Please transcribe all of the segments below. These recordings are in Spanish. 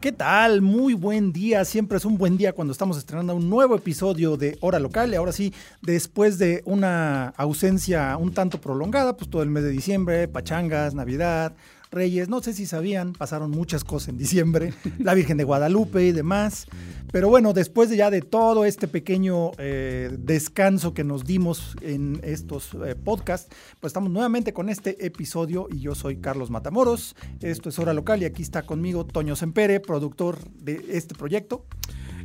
¿Qué tal? Muy buen día. Siempre es un buen día cuando estamos estrenando un nuevo episodio de Hora Local. Y ahora sí, después de una ausencia un tanto prolongada, pues todo el mes de diciembre, pachangas, Navidad, Reyes, no sé si sabían, pasaron muchas cosas en diciembre, la Virgen de Guadalupe y demás. Pero bueno, después de ya de todo este pequeño eh, descanso que nos dimos en estos eh, podcasts, pues estamos nuevamente con este episodio y yo soy Carlos Matamoros. Esto es Hora Local y aquí está conmigo Toño Sempere, productor de este proyecto.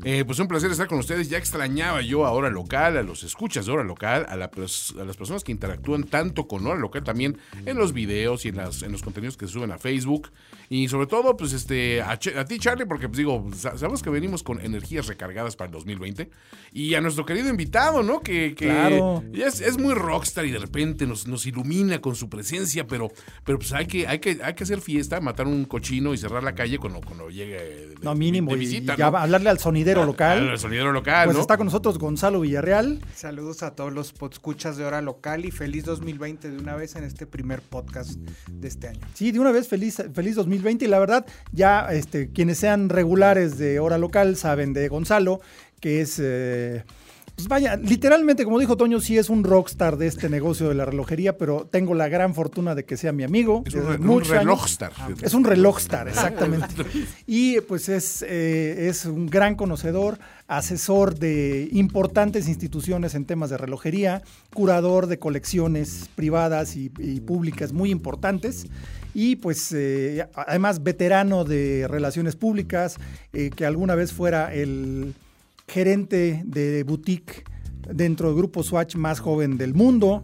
Eh, pues un placer estar con ustedes. Ya extrañaba yo a Hora Local, a los escuchas de Hora Local, a, la, a, las personas que interactúan tanto con Hora Local también en los videos y en, las, en los contenidos que se suben a Facebook. Y sobre todo, pues este a, ti, Charlie, porque pues digo, sabemos que venimos con energías recargadas para el 2020. Y a nuestro querido invitado, ¿no? Que, claro. es, es, muy rockstar y de repente nos, nos ilumina con su presencia, pero, pero pues hay que, hay, que, hay que hacer fiesta, matar un cochino y cerrar la calle cuando, cuando llegue de, no, mínimo, de visita. Y hablarle al sonidero local. Al sonidero local, Pues ¿no? está con nosotros Gonzalo Villarreal. Saludos a todos los escuchas de Hora Local y feliz 2020 de una vez en este primer podcast de este año. Sí, de una vez feliz, feliz 2020 y la verdad, ya este, quienes sean regulares de Hora Local saben de Gonzalo, que es... Eh, pues vaya, literalmente, como dijo Toño, sí es un rockstar de este negocio de la relojería, pero tengo la gran fortuna de que sea mi amigo. Es un, un relogstar. Es un relogstar, exactamente. y pues es, eh, es un gran conocedor, asesor de importantes instituciones en temas de relojería, curador de colecciones privadas y, y públicas muy importantes y pues eh, además veterano de relaciones públicas, eh, que alguna vez fuera el gerente de boutique dentro del grupo Swatch más joven del mundo.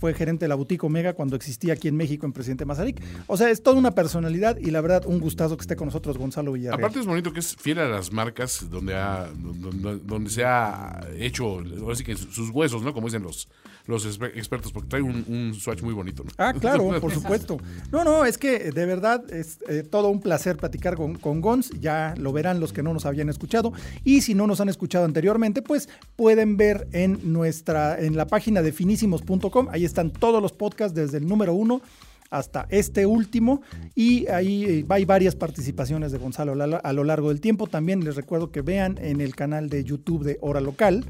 Fue gerente de la boutique Omega cuando existía aquí en México en Presidente Mazarik. O sea, es toda una personalidad y la verdad, un gustazo que esté con nosotros Gonzalo Villarreal. Aparte es bonito que es fiel a las marcas donde, ha, donde, donde se ha hecho, ahora sí que sus huesos, ¿no? Como dicen los, los expertos, porque trae un, un, swatch muy bonito. ¿no? Ah, claro, por supuesto. No, no, es que de verdad es eh, todo un placer platicar con, con Gons. Ya lo verán los que no nos habían escuchado. Y si no nos han escuchado anteriormente, pues pueden ver en nuestra, en la página de finísimos.com. Ahí están todos los podcasts desde el número uno hasta este último y ahí hay varias participaciones de Gonzalo a lo largo del tiempo. También les recuerdo que vean en el canal de YouTube de Hora Local.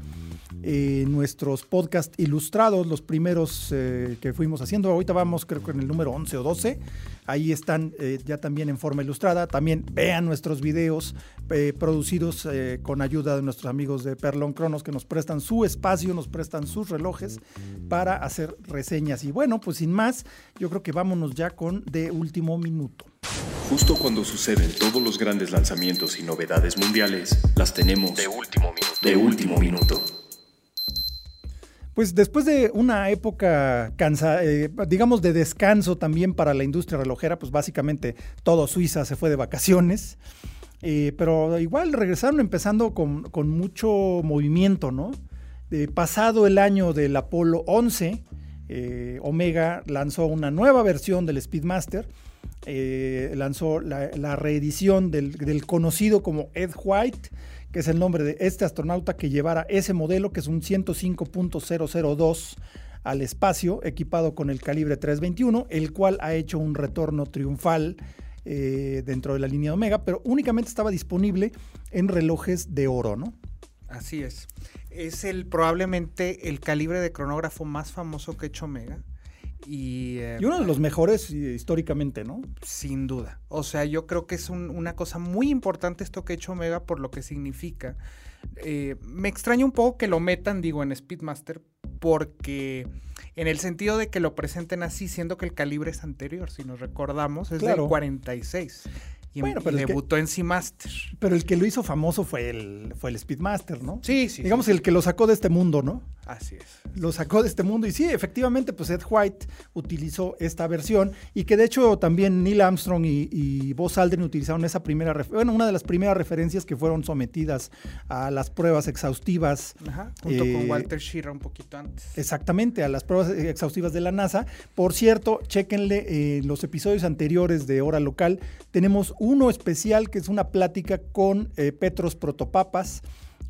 Eh, nuestros podcasts ilustrados, los primeros eh, que fuimos haciendo. Ahorita vamos creo que en el número 11 o 12. Ahí están eh, ya también en forma ilustrada. También vean nuestros videos eh, producidos con ayuda de nuestros amigos de Perlon Cronos que nos prestan su espacio, nos prestan sus relojes para hacer reseñas. Y bueno, pues sin más, yo creo que vámonos ya con de último minuto. Justo cuando suceden todos los grandes lanzamientos y novedades mundiales, las tenemos de último minuto. De último minuto. Pues después de una época, eh, digamos, de descanso también para la industria relojera, pues básicamente todo Suiza se fue de vacaciones. Eh, pero igual regresaron empezando con, con mucho movimiento, ¿no? Eh, pasado el año del Apolo 11, Omega lanzó una nueva versión del Speedmaster. lanzó la, reedición del conocido como Ed White que es el nombre de este astronauta que llevara ese modelo, que es un 105.002 al espacio, equipado con el calibre 321, el cual ha hecho un retorno triunfal eh, dentro de la línea Omega, pero únicamente estaba disponible en relojes de oro, ¿no? Así es. Es el probablemente el calibre de cronógrafo más famoso que ha hecho Omega. Y, eh, y, uno de los mejores históricamente, ¿no? Sin duda. O sea, yo creo que es un, una cosa muy importante esto que ha hecho Omega por lo que significa. Eh, me extraña un poco que lo metan, digo, en Speedmaster, porque en el sentido de que lo presenten así, siendo que el calibre es anterior, si nos recordamos, es Claro. del 46. Y, Bueno, y pero que- debutó en Seamaster. Pero el que lo hizo famoso fue el, fue el Speedmaster, ¿no? Sí, sí. Digamos sí, el que lo sacó de este mundo, ¿no? Así es. Lo sacó de este mundo y sí, efectivamente, pues Ed White utilizó esta versión y que de hecho también Neil Armstrong y, y Buzz Aldrin utilizaron esa primera, bueno, una de las primeras referencias que fueron sometidas a las pruebas exhaustivas. Ajá, junto eh, con Walter Schirra un poquito antes. Exactamente, a las pruebas exhaustivas de la NASA. Por cierto, chéquenle eh, los episodios anteriores de Hora Local. Tenemos uno especial que es una plática con eh, Petros Protopapas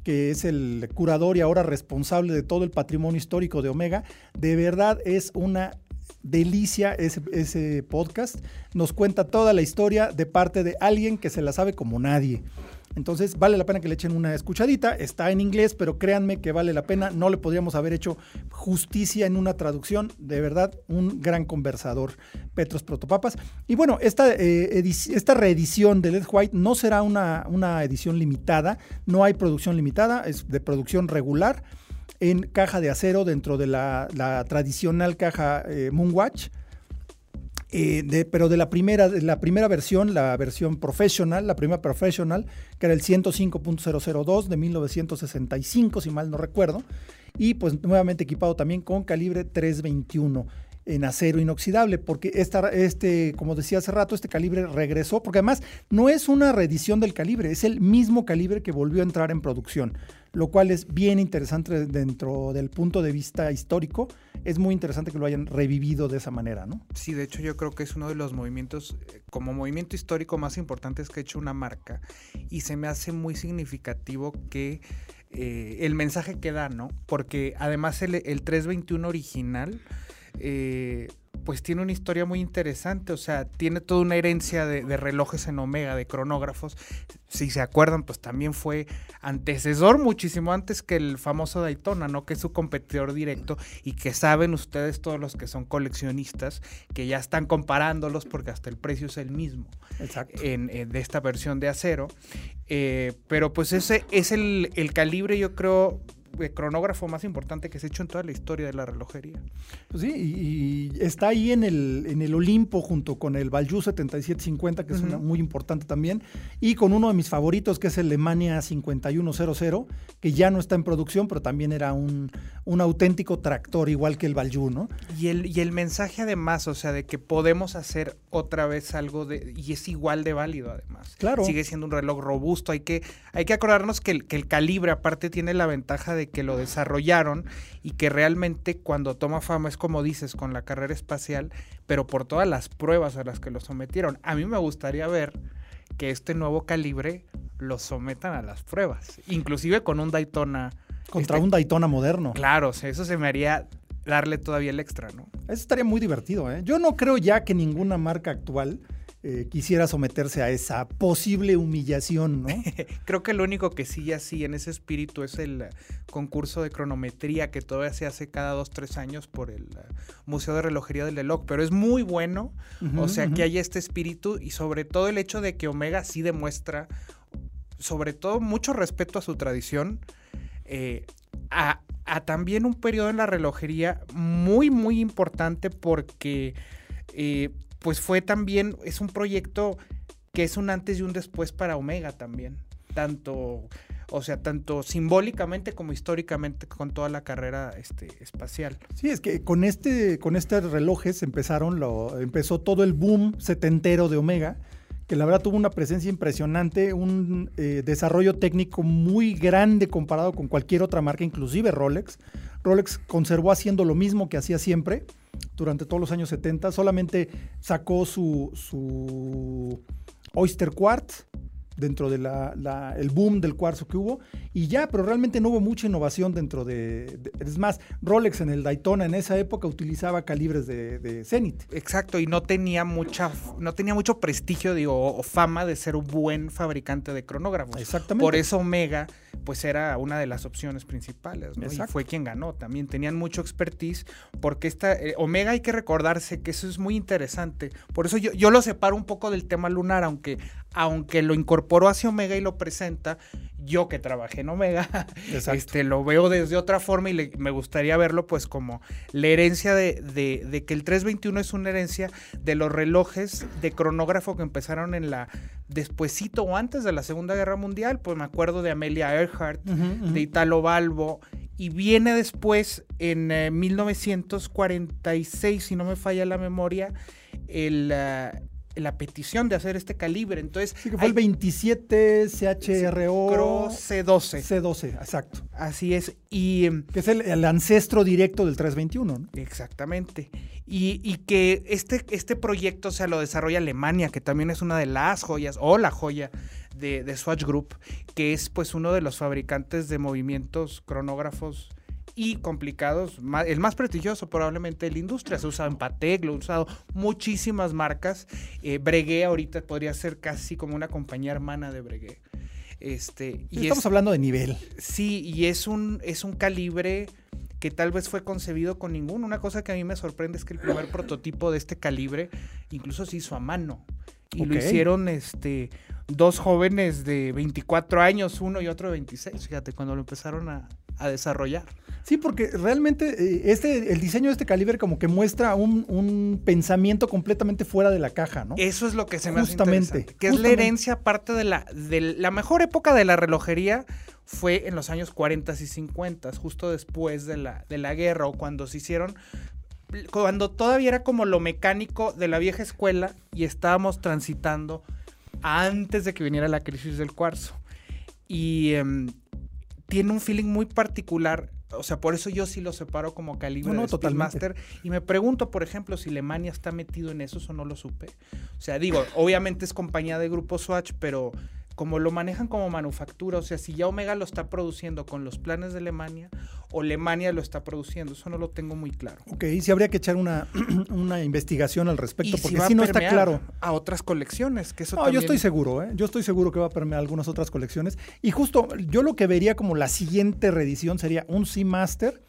que es el curador y ahora responsable de todo el patrimonio histórico de Omega. De verdad es una delicia ese, ese, podcast. Nos cuenta toda la historia de parte de alguien que se la sabe como nadie. Entonces vale la pena que le echen una escuchadita. Está en inglés, pero créanme que vale la pena. No le podríamos haber hecho justicia en una traducción. De verdad, un gran conversador, Petros Protopapas. Y bueno, esta, eh, esta reedición de Led White no será una, una edición limitada. No hay producción limitada, es de producción regular en caja de acero dentro de la, tradicional caja eh, Moonwatch. Eh, pero de la primera, de la primera versión, la versión professional, la primera professional, que era el 105.002 de 1965, si mal no recuerdo, y pues nuevamente equipado también con calibre 321 en acero inoxidable, porque esta, este, como decía hace rato, este calibre regresó, porque además no es una reedición del calibre, es el mismo calibre que volvió a entrar en producción, lo cual es bien interesante dentro del punto de vista histórico. Es muy interesante que lo hayan revivido de esa manera, ¿no? Sí, de hecho yo creo que es uno de los movimientos, eh, como movimiento histórico más importantes que ha hecho una marca, y se me hace muy significativo que eh, el mensaje que da, ¿no? Porque además el, el 321 original eh, pues tiene una historia muy interesante, o sea, tiene toda una herencia de, relojes en Omega, de cronógrafos. Si se acuerdan, pues también fue antecesor muchísimo antes que el famoso Daytona, ¿no? Que es su competidor directo y que saben ustedes todos los que son coleccionistas que ya están comparándolos porque hasta el precio es el mismo. En, de esta versión de acero. Eh, pero pues ese es el, el calibre, yo creo, cronógrafo más importante que se ha hecho en toda la historia de la relojería. Pues sí, y, está ahí en el, en el Olimpo junto con el Valju 7750, que es una muy importante también, y con uno de mis favoritos, que es el Alemania 5100, que ya no está en producción, pero también era un, un auténtico tractor, igual que el Valju, ¿no? Y el, y el mensaje además, o sea, de que podemos hacer otra vez algo de, y es igual de válido además. Claro. Sigue siendo un reloj robusto, hay que, hay que acordarnos que el, que el calibre aparte tiene la ventaja de que lo desarrollaron y que realmente cuando toma fama es como dices con la carrera espacial, pero por todas las pruebas a las que lo sometieron. A mí me gustaría ver que este nuevo calibre lo sometan a las pruebas, inclusive con un Daytona. Contra este un Daytona moderno. Claro, eso se me haría darle todavía el extra, ¿no? Eso estaría muy divertido, ¿eh? Yo no creo ya que ninguna marca actual eh, quisiera someterse a esa posible humillación, ¿no? Creo que lo único que sigue así en ese espíritu es el concurso de cronometría que todavía se hace cada dos, tres años por el uh, Museo de Relojería del Reloj, pero es muy bueno, o sea, que hay este espíritu y sobre todo el hecho de que Omega sí demuestra, sobre todo, mucho respeto a su tradición, eh, a, también un periodo en la relojería muy, muy importante porque... Eh, pues fue también, es un proyecto que es un antes y un después para Omega también. Tanto, o sea, tanto simbólicamente como históricamente con toda la carrera este, espacial. Sí, es que con este, con estos relojes empezaron, lo, empezó todo el boom setentero de Omega, que la verdad tuvo una presencia impresionante, un eh, desarrollo técnico muy grande comparado con cualquier otra marca, inclusive Rolex. Rolex conservó haciendo lo mismo que hacía siempre durante todos los años 70. Solamente sacó su, su Oyster Quartz dentro del el boom del cuarzo que hubo y ya, pero realmente no hubo mucha innovación dentro de, Es más, Rolex en el Daytona en esa época utilizaba calibres de, de Zenith. Exacto, y no tenía mucha, no tenía mucho prestigio, digo, o fama de ser un buen fabricante de cronógrafos. Exactamente. Por eso Omega, pues era una de las opciones principales, ¿no? Y fue quien ganó. También tenían mucho expertise, porque esta, eh, Omega hay que recordarse que eso es muy interesante. Por eso yo, yo lo separo un poco del tema lunar, aunque, aunque lo incorporó hacia Omega y lo presenta, yo que trabajé en Omega, este, lo veo desde otra forma y me gustaría verlo pues como la herencia de, de, que el 321 es una herencia de los relojes de cronógrafo que empezaron en la despuesito o antes de la Segunda Guerra Mundial, pues me acuerdo de Amelia Earhart, de Italo Balbo Y viene después, en 1946, eh, si no me falla la memoria, el, uh, la petición de hacer este calibre. Entonces, sí, que fue el 27 CHRO C12. C12, exacto. Así es. Y, em, que es el, ancestro directo del 321. Exactamente. Y, y, que este, este proyecto se lo desarrolla Alemania, que también es una de las joyas, o la joya de, de Swatch Group, que es pues uno de los fabricantes de movimientos cronógrafos y complicados. El más prestigioso probablemente de la industria. Se usa en Patek, lo ha usado muchísimas marcas. Eh, Breguet ahorita podría ser casi como una compañía hermana de Breguet. Este, y Estamos hablando de nivel. Sí, y es un, es un calibre que tal vez fue concebido con ninguno. Una cosa que a mí me sorprende es que el primer prototipo de este calibre incluso se hizo a mano. Y lo hicieron este, dos jóvenes de 24 años, uno y otro de 26, fíjate, cuando lo empezaron a, a desarrollar. Sí, porque realmente eh, este, el diseño de este calibre como que muestra un, pensamiento completamente fuera de la caja, ¿no? Eso es lo que se me justamente, hace Que es la herencia parte de la, de la mejor época de la relojería fue en los años 40 y 50, justo después de la, de la guerra o cuando se hicieron cuando todavía era como lo mecánico de la vieja escuela y estábamos transitando antes de que viniera la crisis del cuarzo. Y em, tiene un feeling muy particular. O sea, por eso yo sí lo separo como calibre no, de Master. Y me pregunto, por ejemplo, si Alemania está metido en eso, o no lo supe. O sea, digo, obviamente es compañía de Grupo Swatch, pero como lo manejan como manufactura, o sea, si ya Omega lo está produciendo con los planes de Alemania o Alemania lo está produciendo, eso no lo tengo muy claro. Ok, y si habría que echar una, una investigación al respecto, porque si, no está claro. A otras colecciones, que eso No, yo estoy seguro, ¿eh? yo estoy seguro que va a permear algunas otras colecciones. Y justo yo lo que vería como la siguiente reedición sería un Seamaster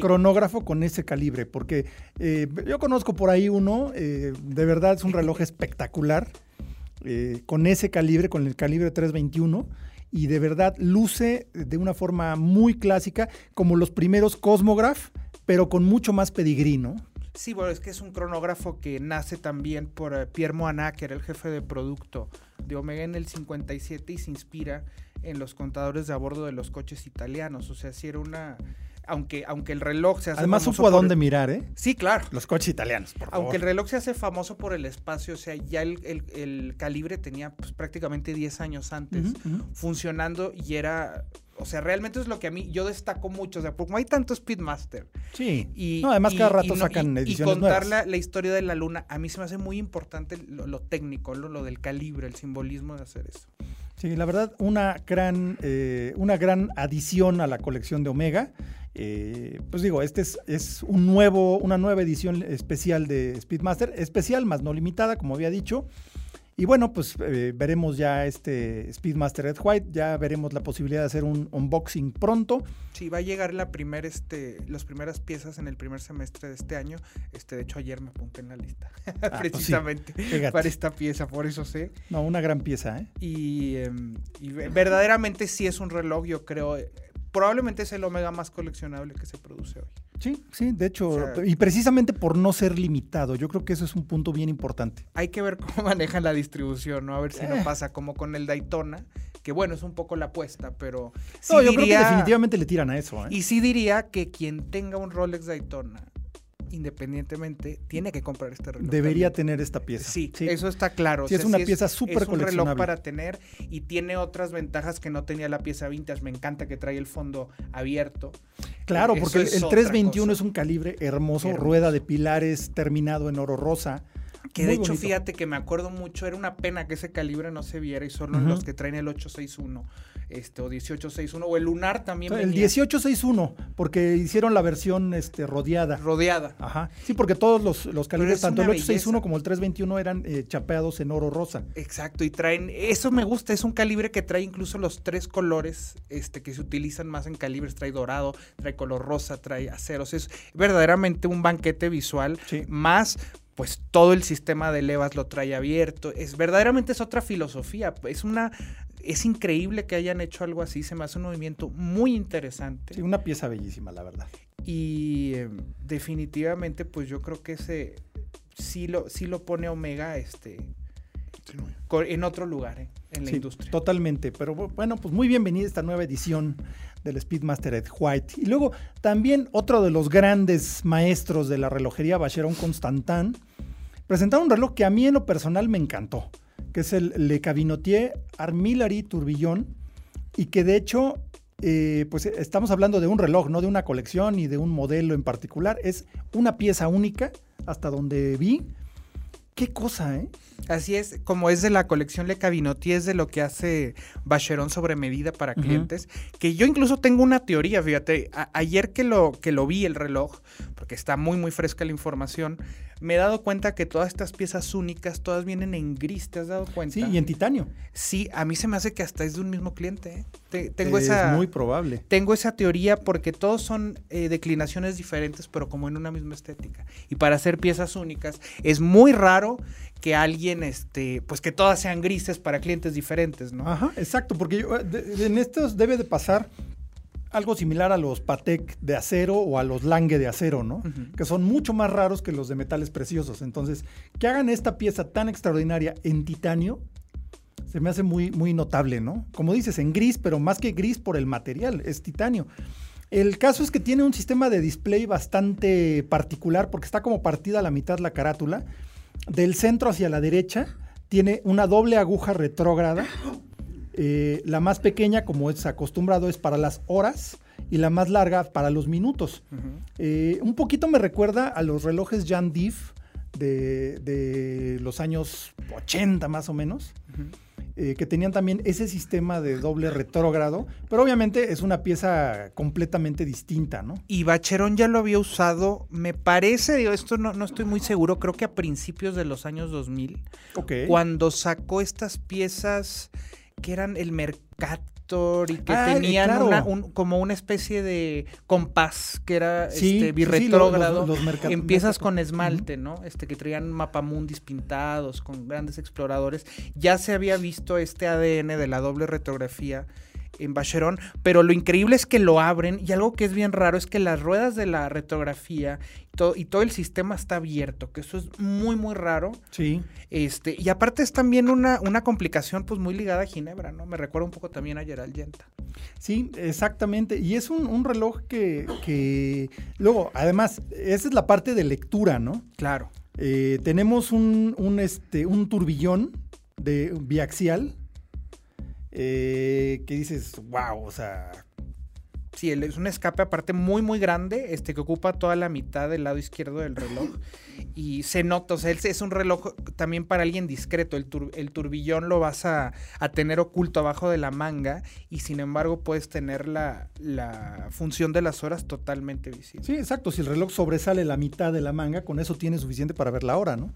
cronógrafo con ese calibre, porque eh, yo conozco por ahí uno, eh, de verdad es un reloj espectacular. Eh, con ese calibre, con el calibre 321 y de verdad luce de una forma muy clásica, como los primeros Cosmograph, pero con mucho más pedigrí, ¿no? Sí, bueno, es que es un cronógrafo que nace también por eh, Pierre Moana, que era el jefe de producto de Omega en el 57 y se inspira en los contadores de a bordo de los coches italianos. O sea, si era una aunque, aunque el reloj se hace Además supo a dónde mirar, ¿eh? Sí, claro. Los coches italianos, por Aunque el reloj se hace famoso por el espacio, o sea, ya el, calibre tenía pues, prácticamente 10 años antes funcionando y era... O sea, realmente es lo que a mí, yo destaco mucho, o sea, como hay tanto Speedmaster. Sí. Y, además cada rato sacan ediciones Y contar la, historia de la luna, a mí se me hace muy importante lo, técnico, lo, del calibre, el simbolismo de hacer eso. Sí, la verdad, una gran, eh, una gran adición a la colección de Omega. Eh, pues digo, este es, un nuevo, una nueva edición especial de Speedmaster, especial más no limitada, como había dicho. Y bueno, pues eh, veremos ya este Speedmaster Red White, ya veremos la posibilidad de hacer un unboxing pronto. Sí, va a llegar la primer, este, las primeras piezas en el primer semestre de este año. Este, de hecho, ayer me apunté en la lista, ah, pues precisamente para esta pieza, por eso sé. No, una gran pieza, ¿eh? Y, em, y verdaderamente sí es un reloj, yo creo, probablemente es el Omega más coleccionable que se produce hoy. Sí, sí, de hecho, y precisamente por no ser limitado, yo creo que eso es un punto bien importante. Hay que ver cómo manejan la distribución, ¿no? A ver si no eh. pasa como con el Daytona, que bueno, es un poco la apuesta, pero... no, yo creo que definitivamente le tiran a eso. ¿eh? Y sí diría que quien tenga un Rolex Daytona independientemente, tiene que comprar este reloj. Debería tener esta pieza. Sí, eso está claro. Sí, es una pieza súper Es un reloj para tener y tiene otras ventajas que no tenía la pieza vintage. Me encanta que trae el fondo abierto. Claro, porque el, 321 es un calibre hermoso, rueda de pilares terminado en oro rosa. Que de hecho, fíjate que me acuerdo mucho, era una pena que ese calibre no se viera y solo los que traen el 861 este, o 1861, o el lunar también. el 1861, porque hicieron la versión este, rodeada. Rodeada. Ajá. Sí, porque todos los, los calibres, tanto el 861 como el 321, eran eh, chapeados en oro rosa. Exacto, y traen, eso me gusta, es un calibre que trae incluso los tres colores este, que se utilizan más en calibres, trae dorado, trae color rosa, trae aceros, es verdaderamente un banquete visual, más pues todo el sistema de levas lo trae abierto. Es verdaderamente es otra filosofía. Es una es increíble que hayan hecho algo así, se me hace un movimiento muy interesante. Sí, una pieza bellísima, la verdad. Y em, definitivamente, pues yo creo que ese sí lo, sí lo pone Omega, este, en otro lugar, ¿eh? en la industria. Totalmente, pero bueno, pues muy bienvenida esta nueva edición del Speedmaster Ed White. Y luego también otro de los grandes maestros de la relojería, Bacheron Constantin, presentaron un reloj que a mí en lo personal me encantó, que es el Le Cabinotier Armillary Tourbillon, y que de hecho, eh, pues estamos hablando de un reloj, no de una colección ni de un modelo en particular, es una pieza única, hasta donde vi. Qué cosa, ¿eh? Así es, como es de la colección Le Cabinotti, es de lo que hace Bacheron sobre medida para clientes, que yo incluso tengo una teoría, fíjate, ayer que lo, que lo vi el reloj, porque está muy muy fresca la información, me he dado cuenta que todas estas piezas únicas, todas vienen en gris, ¿te has dado cuenta? Sí, y en titanio. Sí, a mí se me hace que hasta es de un mismo cliente. ¿eh? tengo es esa, muy probable. Tengo esa teoría porque todos son eh, declinaciones diferentes, pero como en una misma estética. Y para hacer piezas únicas es muy raro que alguien, este, pues que todas sean grises para clientes diferentes, ¿no? Ajá, exacto, porque eh, en estos debe de pasar algo similar a los Patek de acero o a los Lange de acero, ¿no? Que son mucho más raros que los de metales preciosos. Entonces, que hagan esta pieza tan extraordinaria en titanio, se me hace muy, muy notable, ¿no? Como dices, en gris, pero más que gris por el material, es titanio. El caso es que tiene un sistema de display bastante particular porque está como partida a la mitad la carátula del centro hacia la derecha tiene una doble aguja retrógrada. Eh, la más pequeña, como es acostumbrado, es para las horas y la más larga para los minutos. Eh, un poquito me recuerda a los relojes Jan Diff de, los años 80 más o menos. Eh, que tenían también ese sistema de doble retrógrado, pero obviamente es una pieza completamente distinta, ¿no? Y Bacherón ya lo había usado, me parece, digo, esto no, no estoy muy seguro, creo que a principios de los años 2000, cuando sacó estas piezas que eran el Mercat y que ah, tenían como una especie de compás que era este, birretrógrado. Empiezas con esmalte, ¿no? Este que traían mapamundis pintados con grandes exploradores. Ya se había visto este ADN de la doble retrografía en Bacheron, pero lo increíble es que lo abren y algo que es bien raro es que las ruedas de la retrografía y todo, el sistema está abierto, que eso es muy, muy raro. Sí. Este, y aparte es también una, una complicación pues muy ligada a Ginebra, ¿no? Me recuerda un poco también a Gerald Yenta. Sí, exactamente. Y es un, reloj que, que, luego, además, esa es la parte de lectura, ¿no? Claro. Eh, tenemos un, un, este, un turbillón de biaxial eh, que dices, wow, o sea... Sí, es un escape aparte muy, muy grande, este que ocupa toda la mitad del lado izquierdo del reloj. Y se nota, o sea, es un reloj también para alguien discreto. El, el turbillón lo vas a, tener oculto abajo de la manga y sin embargo puedes tener la, la función de las horas totalmente visible. Sí, exacto. Si el reloj sobresale la mitad de la manga, con eso tienes suficiente para ver la hora, ¿no?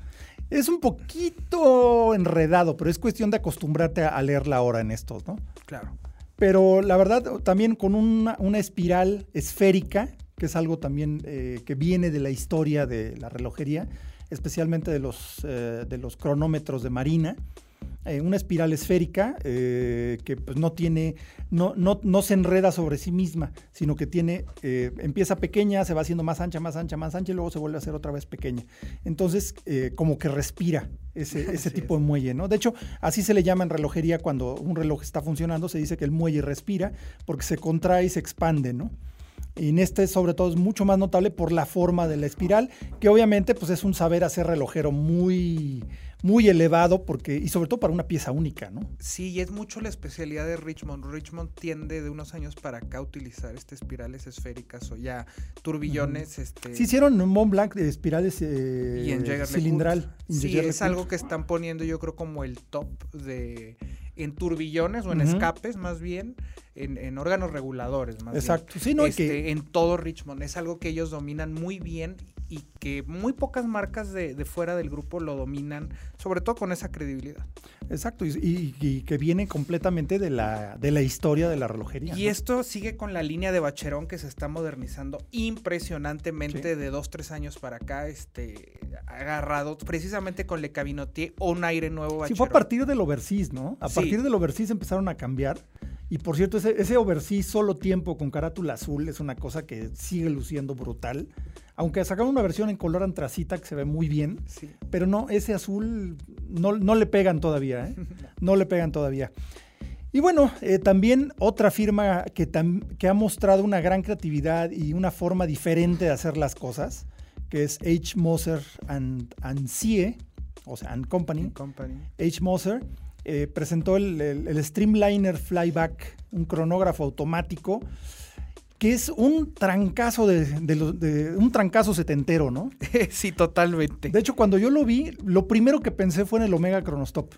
Es un poquito enredado, pero es cuestión de acostumbrarte a leer la hora en estos, ¿no? Claro. Pero la verdad, también con una, espiral esférica, que es algo también eh, que viene de la historia de la relojería, especialmente de los, eh, de los cronómetros de marina. Eh, una espiral esférica eh, que pues, no tiene, no, no, no, se enreda sobre sí misma, sino que tiene, eh, empieza pequeña, se va haciendo más ancha, más ancha, más ancha y luego se vuelve a hacer otra vez pequeña. Entonces, como que respira ese, ese tipo de muelle, ¿no? De hecho, así se le llama en relojería cuando un reloj está funcionando, se dice que el muelle respira porque se contrae y se expande, ¿no? Y en este, sobre todo, es mucho más notable por la forma de la espiral, que obviamente pues, es un saber hacer relojero muy, muy elevado porque y sobre todo para una pieza única, ¿no? Sí, y es mucho la especialidad de Richmond. Richmond tiende de unos años para acá a utilizar estas espirales esféricas o ya turbillones. este... Sí, hicieron un Mont Blanc de espirales eh, y en cilindral. Sí, es algo que están poniendo yo creo como el top de en turbillones o en escapes más bien, en, órganos reguladores más Exacto. bien. Sí, no, este, que... En todo Richmond. Es algo que ellos dominan muy bien y que muy pocas marcas de, fuera del grupo lo dominan, sobre todo con esa credibilidad. Exacto, y, que viene completamente de la, de la historia de la relojería. Y esto sigue con la línea de Bacherón que se está modernizando impresionantemente de dos, tres años para acá, este, agarrado precisamente con Le Cabinotier o un aire nuevo Bacherón. Sí, fue a partir del Overseas, ¿no? A partir del Overseas empezaron a cambiar Y por cierto, ese, ese oversea solo tiempo con carátula azul es una cosa que sigue luciendo brutal. Aunque sacaron una versión en color antracita que se ve muy bien. Sí. Pero no, ese azul no, no le pegan todavía, ¿eh? No le pegan todavía. Y bueno, eh, también otra firma que, que, ha mostrado una gran creatividad y una forma diferente de hacer las cosas, que es H. Moser and, and CIE, o sea, and Company. Company. H. Moser eh, presentó el, el, el, Streamliner Flyback, un cronógrafo automático, que es un trancazo de, de, de, un trancazo setentero, ¿no? sí, totalmente. De hecho, cuando yo lo vi, lo primero que pensé fue en el Omega Chronostop.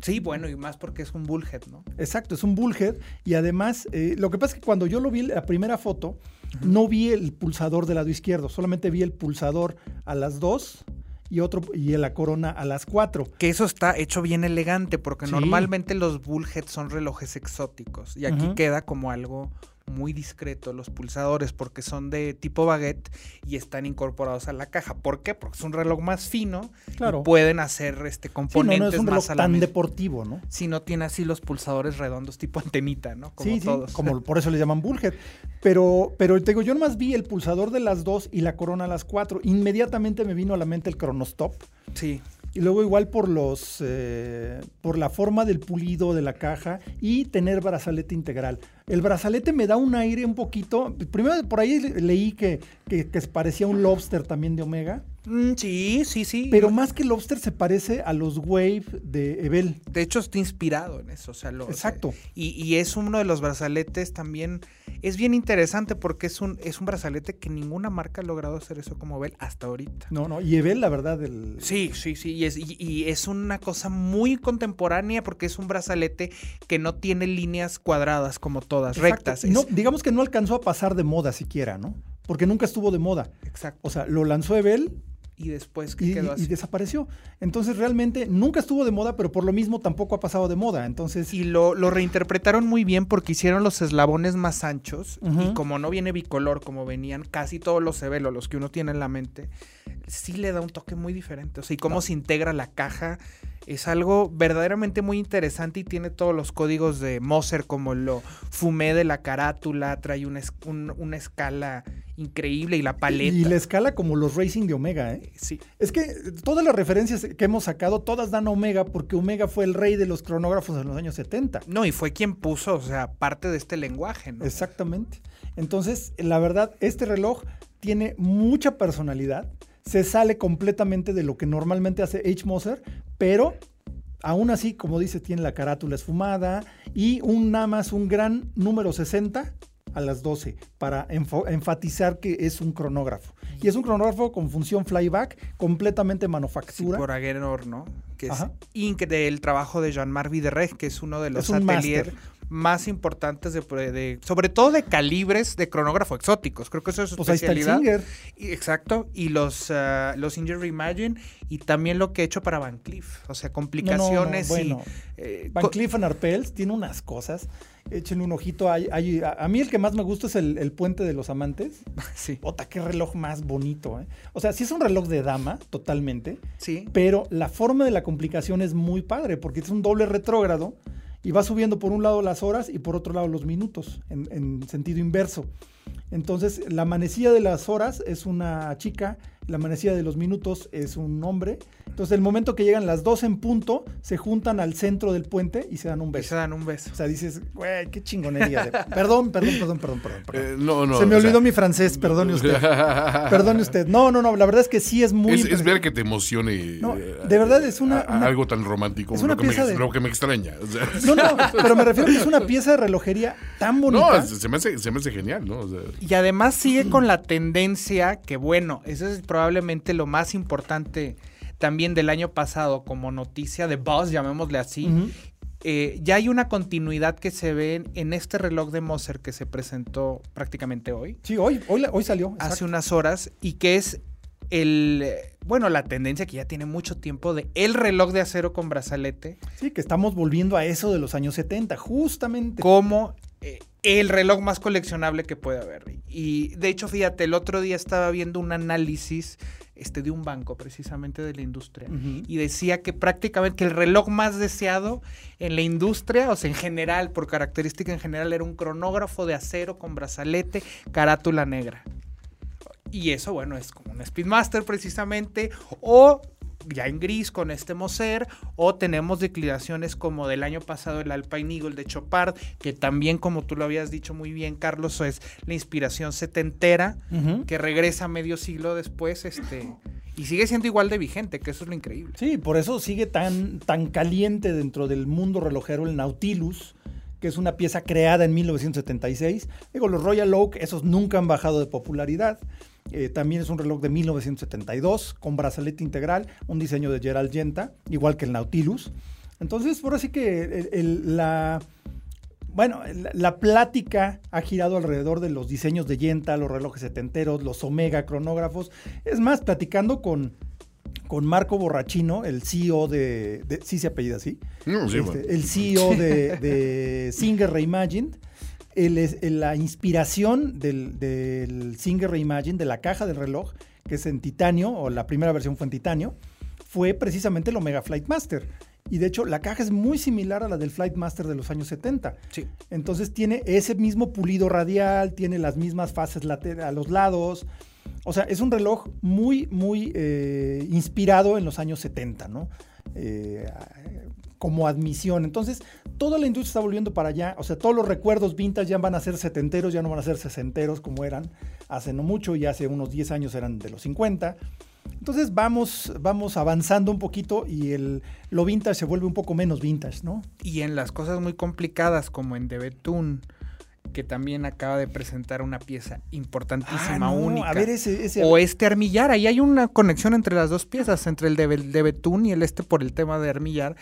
Sí, bueno, y más porque es un bullhead, ¿no? Exacto, es un bullhead. Y además, eh, lo que pasa es que cuando yo lo vi la primera foto, uh -huh. no vi el pulsador del lado izquierdo, solamente vi el pulsador a las dos y otro y la corona a las 4. Que eso está hecho bien elegante porque sí. normalmente los bullheads son relojes exóticos y aquí uh -huh. queda como algo muy discreto los pulsadores porque son de tipo baguette y están incorporados a la caja. ¿Por qué? Porque es un reloj más fino claro. y pueden hacer este componentes sí, no, no es un más reloj tan deportivo, ¿no? Si no tiene así los pulsadores redondos tipo antenita, ¿no? Como sí, todos. Sí, como por eso le llaman bullhead. Pero, pero te digo, yo nomás vi el pulsador de las dos y la corona a las cuatro. Inmediatamente me vino a la mente el Chronostop. Sí. Y luego igual por los eh, por la forma del pulido de la caja y tener brazalete integral. El brazalete me da un aire un poquito. Primero por ahí leí que, que, que parecía un lobster también de Omega. Mm, sí, sí, sí. Pero más que lobster se parece a los Wave de Ebel. De hecho está inspirado en eso, o sea, lo, Exacto. O sea, y, y, es uno de los brazaletes también es bien interesante porque es un es un brazalete que ninguna marca ha logrado hacer eso como Ebel hasta ahorita. No, no, y Ebel la verdad el Sí, sí, sí, y es y, y es una cosa muy contemporánea porque es un brazalete que no tiene líneas cuadradas como todas, Exacto. rectas. No, digamos que no alcanzó a pasar de moda siquiera, ¿no? Porque nunca estuvo de moda. Exacto. O sea, lo lanzó Ebel y después y, quedó así. y, desapareció. Entonces realmente nunca estuvo de moda, pero por lo mismo tampoco ha pasado de moda. Entonces y lo, lo reinterpretaron muy bien porque hicieron los eslabones más anchos uh -huh. y como no viene bicolor como venían casi todos los Evelo, los que uno tiene en la mente, sí le da un toque muy diferente. O sea, y cómo no. se integra la caja es algo verdaderamente muy interesante y tiene todos los códigos de Moser como lo fumé de la carátula, trae una, un, una escala increíble y la paleta. Y la escala como los Racing de Omega, ¿eh? Sí. Es que todas las referencias que hemos sacado, todas dan a Omega porque Omega fue el rey de los cronógrafos en los años 70. No, y fue quien puso, o sea, parte de este lenguaje, ¿no? Exactamente. Entonces, la verdad, este reloj tiene mucha personalidad se sale completamente de lo que normalmente hace H. Moser, pero aún así, como dice, tiene la carátula esfumada y un nada más un gran número 60 a las 12 para enfatizar que es un cronógrafo. Y es un cronógrafo con función flyback, completamente manufactura. Sí, por Agenor, ¿no? Que es Inc. del trabajo de Jean-Marc Videreg, que es uno de los ateliers más importantes de, de, sobre todo de calibres de cronógrafo exóticos. Creo que eso es su pues especialidad. Ahí está el y, exacto. Y los, uh, los Singer Reimagine y también lo que he hecho para Van Cleef. O sea, complicaciones no, no, no, bueno, y. Eh, Van Cleef and Arpels tiene unas cosas. Échenle un ojito. Hay, hay, a, a, mí el que más me gusta es el, el puente de los amantes. Sí. Ota, qué reloj más bonito, ¿eh? O sea, sí es un reloj de dama, totalmente. Sí. Pero la forma de la complicación es muy padre, porque es un doble retrógrado y va subiendo por un lado las horas y por otro lado los minutos, en, en, sentido inverso. Entonces, la manecilla de las horas es una chica, la manecilla de los minutos es un hombre. Entonces, el momento que llegan las dos en punto, se juntan al centro del puente y se dan un beso. Y se dan un beso. O sea, dices, güey, qué chingonería. De... perdón, perdón, perdón, perdón, perdón. perdón. Eh, no, no. Se me olvidó sea... mi francés, perdone usted. perdone usted. No, no, no, la verdad es que sí es muy... Es, es ver que te emocione. No, de verdad es una... A, una algo tan romántico es una lo, que pieza me, de... lo que me extraña. O sea. No, no, pero me refiero a que es una pieza de relojería tan bonita. No, se me hace, se me hace genial, ¿no? O sea... Y además sigue con la tendencia que, bueno, eso es probablemente lo más importante también del año pasado como noticia de Buzz, llamémosle así. Uh -huh. eh, ya hay una continuidad que se ve en, este reloj de Moser que se presentó prácticamente hoy. Sí, hoy, hoy, hoy salió. Hace unas horas y que es el bueno, la tendencia que ya tiene mucho tiempo de el reloj de acero con brazalete. Sí, que estamos volviendo a eso de los años 70, justamente. Como eh, el reloj más coleccionable que puede haber. Y de hecho, fíjate, el otro día estaba viendo un análisis este, de un banco, precisamente de la industria. Y decía que prácticamente que el reloj más deseado en la industria, o sea, en general, por característica en general, era un cronógrafo de acero con brazalete, carátula negra. Y eso, bueno, es como un Speedmaster precisamente, o ya en gris con este Moser, o tenemos declinaciones como del año pasado el Alpine Eagle de Chopard, que también, como tú lo habías dicho muy bien, Carlos, es la inspiración setentera, que regresa medio siglo después, este, y sigue siendo igual de vigente, que eso es lo increíble. Sí, por eso sigue tan, tan caliente dentro del mundo relojero el Nautilus, que es una pieza creada en 1976. Digo, los Royal Oak, esos nunca han bajado de popularidad. Eh, también es un reloj de 1972 con brazalete integral, un diseño de Gerald Genta, igual que el Nautilus. Entonces, por así que la, bueno, la, plática ha girado alrededor de los diseños de Yenta, los relojes setenteros, los Omega cronógrafos. Es más, platicando con, con Marco Borrachino, el CEO de, sí se apellida así, este, el CEO de, de Singer Reimagined, el, la inspiración del, del Singer Reimagine, de la caja del reloj, que es en titanio, o la primera versión fue en titanio, fue precisamente el Omega Flight Master. Y de hecho, la caja es muy similar a la del Flight Master de los años 70. Sí. Entonces tiene ese mismo pulido radial, tiene las mismas fases a los lados. O sea, es un reloj muy, muy eh, inspirado en los años 70, ¿no? Eh, como admisión. Entonces, toda la industria está volviendo para allá. O sea, todos los recuerdos vintage ya van a ser setenteros, ya no van a ser sesenteros como eran hace no mucho y hace unos 10 años eran de los 50. Entonces vamos, vamos avanzando un poquito y el, lo vintage se vuelve un poco menos vintage, ¿no? Y en las cosas muy complicadas como en Debetún, que también acaba de presentar una pieza importantísima, ah, única. A ver ese, O este armillar, ahí hay una conexión entre las dos piezas, entre el de, Betún y el este por el tema de armillar.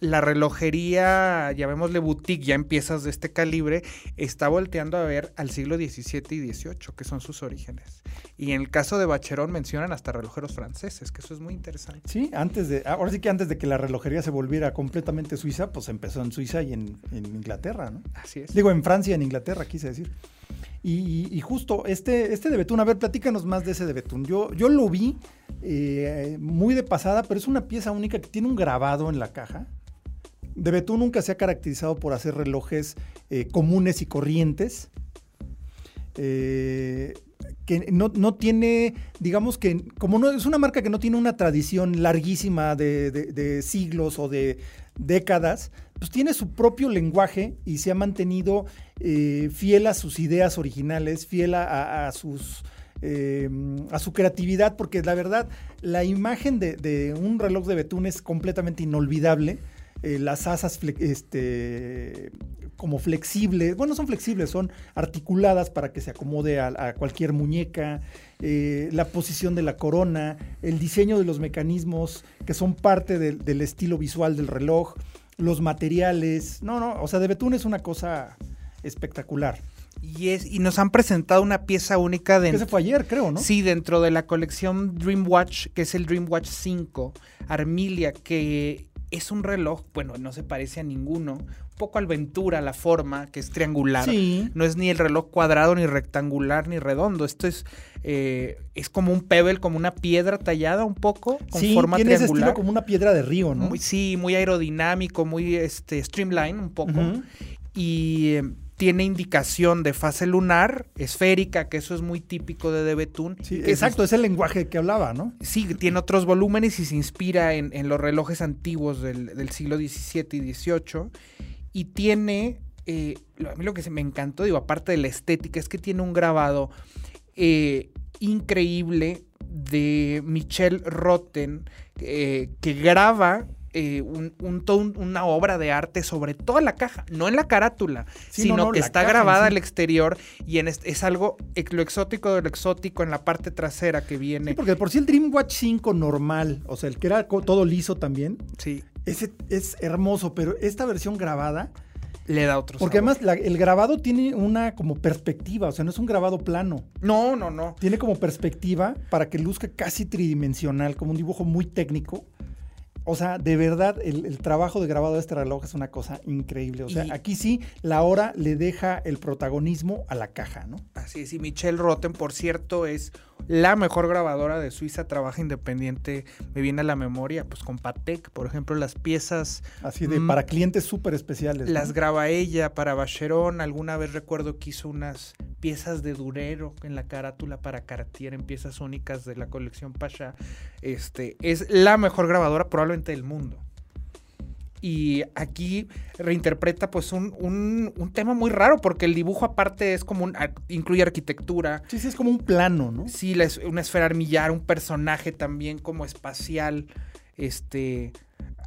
La relojería, llamémosle boutique, ya en piezas de este calibre, está volteando a ver al siglo XVII y XVIII, que son sus orígenes. Y en el caso de Bacherón mencionan hasta relojeros franceses, que eso es muy interesante. Sí, antes de, ahora sí que antes de que la relojería se volviera completamente suiza, pues empezó en Suiza y en, en Inglaterra, ¿no? Así es. Digo, en Francia y en Inglaterra quise decir. Y, justo este, este de Betún, a ver, platícanos más de ese de Betún. Yo, yo lo vi eh, muy de pasada, pero es una pieza única que tiene un grabado en la caja. De Betún nunca se ha caracterizado por hacer relojes eh, comunes y corrientes. Eh, que no, tiene, digamos que, como no es una marca que no tiene una tradición larguísima de siglos o de décadas, pues tiene su propio lenguaje y se ha mantenido eh, fiel a sus ideas originales, fiel. Em, a su creatividad, porque la verdad, la imagen de, un reloj de Betún es completamente inolvidable. Eh, las asas este, como flexibles, bueno, son flexibles, son articuladas para que se acomode a, cualquier muñeca, eh, la posición de la corona, el diseño de los mecanismos que son parte del estilo visual del reloj los materiales. No, no, o sea, de Betún es una cosa espectacular. Y, es, y nos han presentado una pieza única de... Que se fue ayer, creo, ¿no? Sí, dentro de la colección Dreamwatch, que es el Dreamwatch 5, Armilia, que es un reloj, bueno, no se parece a ninguno, un poco al Ventura la forma, que es triangular. Sí. No es ni el reloj cuadrado, ni rectangular, ni redondo. Esto es, eh, es como un pebble, como una piedra tallada un poco, con sí, forma tiene triangular. Ese estilo como una piedra de río, ¿no? Muy, sí, muy aerodinámico, muy este, streamline un poco. Y eh, tiene indicación de fase lunar, esférica, que eso es muy típico de Debetún. Sí, exacto, es, el lenguaje que hablaba, ¿no? Sí, tiene otros volúmenes y se inspira en, los relojes antiguos del, siglo XVII y XVIII. Y tiene, eh, a mí lo que se me encantó, digo, aparte de la estética, es que tiene un grabado eh, increíble de Michel Rotten, eh, que graba eh, un, una obra de arte sobre toda la caja, no en la carátula, sino que está grabada al exterior y en es algo lo exótico de lo exótico en la parte trasera que viene. porque por sí el Dreamwatch 5 normal, o sea, el que era todo liso también, sí. ese es hermoso, pero esta versión grabada le da otro Porque además el grabado tiene una como perspectiva, o sea, no es un grabado plano. No, no, no. Tiene como perspectiva para que luzca casi tridimensional, como un dibujo muy técnico O sea, de verdad, el, trabajo de grabado de este reloj es una cosa increíble. O sea, aquí sí, la hora le deja el protagonismo a la caja, ¿no? Así es, y Michelle Rotten, por cierto, es la mejor grabadora de Suiza, trabaja independiente, me viene a la memoria, pues con Patek, por ejemplo, las piezas... Así de, para clientes súper especiales. Las graba ella, para Bacheron, alguna vez recuerdo que hizo unas piezas de Durero en la carátula para Cartier, en piezas únicas de la colección Pasha. Este, es la mejor grabadora probablemente del mundo y aquí reinterpreta pues un, un, tema muy raro porque el dibujo aparte es como un, incluye arquitectura. Sí, sí, es como un plano, ¿no? Sí, una esfera armillar, un personaje también como espacial, este,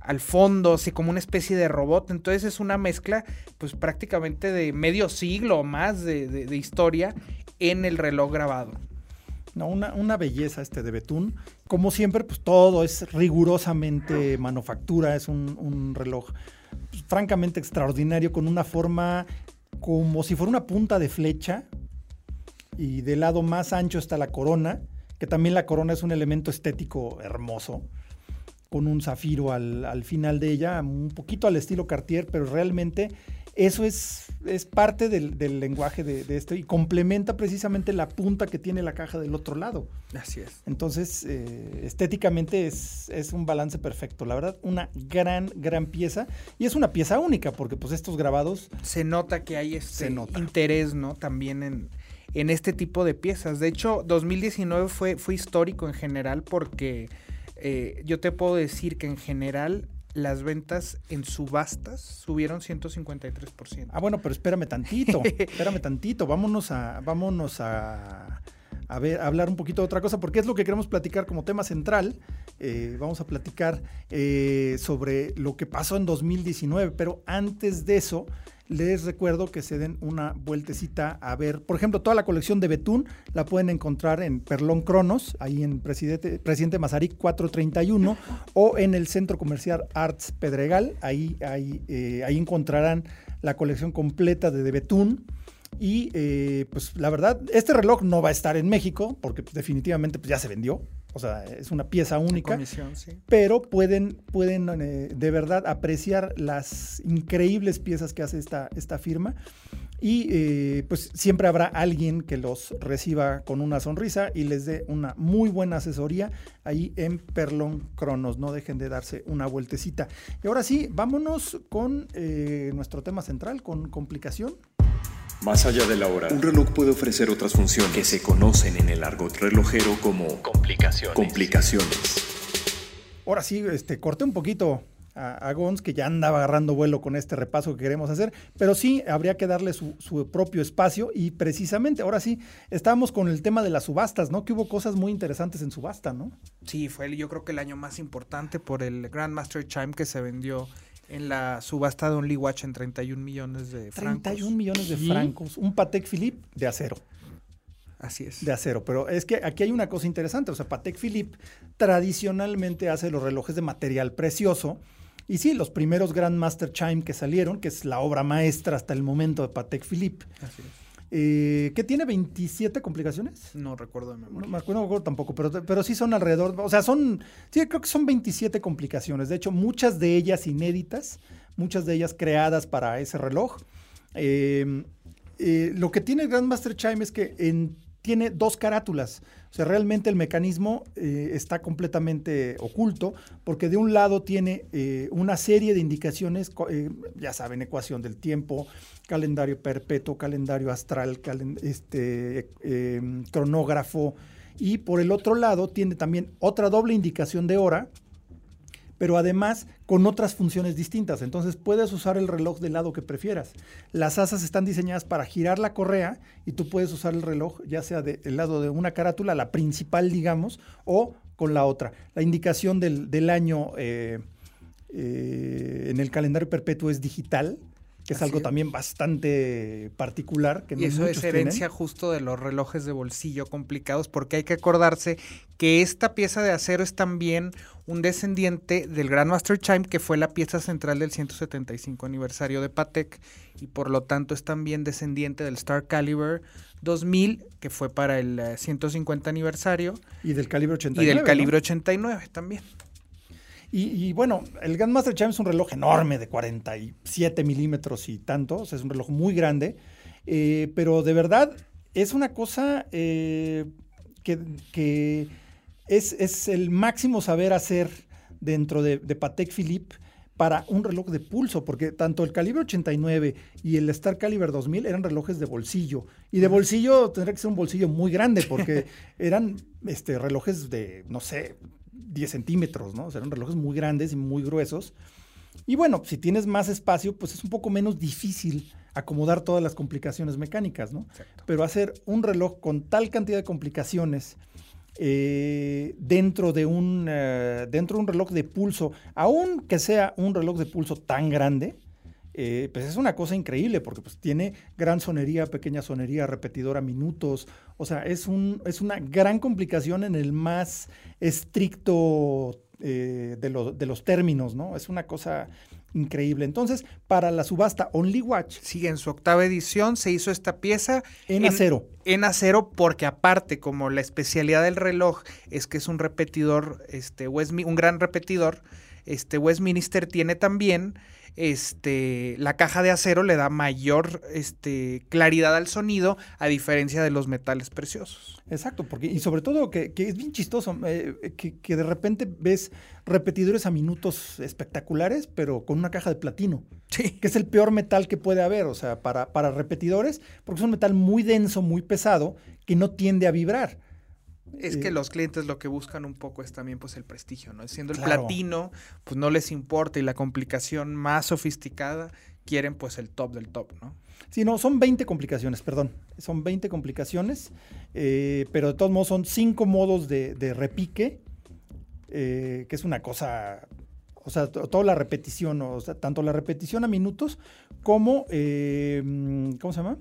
al fondo, así como una especie de robot. Entonces es una mezcla pues prácticamente de medio siglo o más de, de historia en el reloj grabado. Una, belleza este de Betún. Como siempre, pues todo es rigurosamente manufactura, es un, reloj pues, francamente extraordinario, con una forma como si fuera una punta de flecha. Y del lado más ancho está la corona, que también la corona es un elemento estético hermoso, con un zafiro al final de ella, un poquito al estilo Cartier, pero realmente eso es, es parte del, lenguaje de, esto y complementa precisamente la punta que tiene la caja del otro lado. Así es. Entonces, eh, estéticamente es, un balance perfecto. La verdad, una gran, gran pieza. Y es una pieza única, porque pues estos grabados... Se nota que hay este interés, ¿no? También en, en este tipo de piezas. De hecho, 2019 fue, fue histórico en general porque... Eh, yo te puedo decir que en general las ventas en subastas subieron 153%. Ah, bueno, pero espérame tantito, espérame tantito, vámonos a, vámonos a, a ver, hablar un poquito de otra cosa, porque es lo que queremos platicar como tema central. Eh, vamos a platicar eh, sobre lo que pasó en 2019, pero antes de eso, les recuerdo que se den una vueltecita a ver, por ejemplo, toda la colección de Betún la pueden encontrar en Perlón Cronos, ahí en Presidente, Presidente Mazarik 431, o en el Centro Comercial Arts Pedregal, ahí, ahí, eh, ahí encontrarán la colección completa de, Betún. Y eh, pues la verdad, este reloj no va a estar en México, porque definitivamente pues, ya se vendió. O sea, es una pieza única. Pero pueden, pueden eh, de verdad apreciar las increíbles piezas que hace esta, esta firma. Y eh, pues siempre habrá alguien que los reciba con una sonrisa y les dé una muy buena asesoría ahí en Perlon Cronos. No dejen de darse una vueltecita. Y ahora sí, vámonos con nuestro tema central, con complicación. Más allá de la hora, un reloj puede ofrecer otras funciones que se conocen en el argot relojero como complicaciones. complicaciones. Ahora sí, este, corté un poquito a, Gons, que ya andaba agarrando vuelo con este repaso que queremos hacer, pero sí habría que darle su, propio espacio y precisamente, ahora sí, estábamos con el tema de las subastas, ¿no? Que hubo cosas muy interesantes en subasta, ¿no? Sí, fue yo creo que el año más importante por el Grandmaster Chime que se vendió en la subasta de Only Watch en 31 millones de francos. 31 millones de francos. Un Patek Philippe de acero. Así es. De acero. Pero es que aquí hay una cosa interesante. O sea, Patek Philippe tradicionalmente hace los relojes de material precioso. Y sí, los primeros Grandmaster Chime que salieron, que es la obra maestra hasta el momento de Patek Philippe. Así es eh, ¿Qué tiene 27 complicaciones? No recuerdo de memoria. No, me acuerdo tampoco, pero, pero sí son alrededor, o sea, son, sí, creo que son 27 complicaciones. De hecho, muchas de ellas inéditas, muchas de ellas creadas para ese reloj. Eh, eh, lo que tiene el Grandmaster Chime es que en tiene dos carátulas. O sea, realmente el mecanismo eh, está completamente oculto porque de un lado tiene eh, una serie de indicaciones, eh, ya saben, ecuación del tiempo, calendario perpetuo, calendario astral, este, cronógrafo, y por el otro lado tiene también otra doble indicación de hora, pero además con otras funciones distintas. Entonces puedes usar el reloj del lado que prefieras. Las asas están diseñadas para girar la correa y tú puedes usar el reloj ya sea del lado de una carátula, la principal digamos, o con la otra. La indicación del, año eh, eh, en el calendario perpetuo es digital que es algo también bastante particular. Que y eso es herencia justo de los relojes de bolsillo complicados, porque hay que acordarse que esta pieza de acero es también un descendiente del Grandmaster Chime, que fue la pieza central del 175 aniversario de Patek, y por lo tanto es también descendiente del Star Caliber 2000, que fue para el 150 eh, aniversario. Y del calibre 89. Y del calibre 89 también. Y, bueno, el Grandmaster Chime es un reloj enorme de 47 milímetros y tanto, o sea, es un reloj muy grande, eh, pero de verdad es una cosa eh, que, es, el máximo saber hacer dentro de, de Patek Philippe para un reloj de pulso, porque tanto el calibre 89 y el Star Caliber 2000 eran relojes de bolsillo. Y de bolsillo tendría que ser un bolsillo muy grande, porque eran este, relojes de, no sé, 10 centímetros, ¿no? O sea, eran relojes muy grandes y muy gruesos. Y bueno, si tienes más espacio, pues es un poco menos difícil acomodar todas las complicaciones mecánicas, ¿no? Pero hacer un reloj con tal cantidad de complicaciones eh, dentro, de un, eh, dentro de un reloj de pulso, aun que sea un reloj de pulso tan grande, eh, pues es una cosa increíble porque pues tiene gran sonería, pequeña sonería, repetidora, minutos. O sea, es, un, es una gran complicación en el más estricto de, de, los términos, ¿no? Es una cosa increíble. Entonces, para la subasta Only Watch. Sí, en su octava edición se hizo esta pieza. En, acero. En acero, porque aparte, como la especialidad del reloj es que es un repetidor, este, un gran repetidor, este Westminster tiene también este, la caja de acero le da mayor este, claridad al sonido a diferencia de los metales preciosos. Exacto, porque, y sobre todo que, es bien chistoso, eh, que, de repente ves repetidores a minutos espectaculares, pero con una caja de platino. Sí. Que es el peor metal que puede haber, o sea, para, para repetidores, porque es un metal muy denso, muy pesado, que no tiende a vibrar. Es que los clientes lo que buscan un poco es también pues el prestigio, ¿no? Siendo el platino, pues no les importa y la complicación más sofisticada quieren pues el top del top, ¿no? Sí, no, son 20 complicaciones, perdón. Son 20 complicaciones, eh, pero de todos modos son 5 modos de, repique, eh, que es una cosa, o sea, toda la repetición, o sea, tanto la repetición a minutos como, eh, ¿cómo se llama?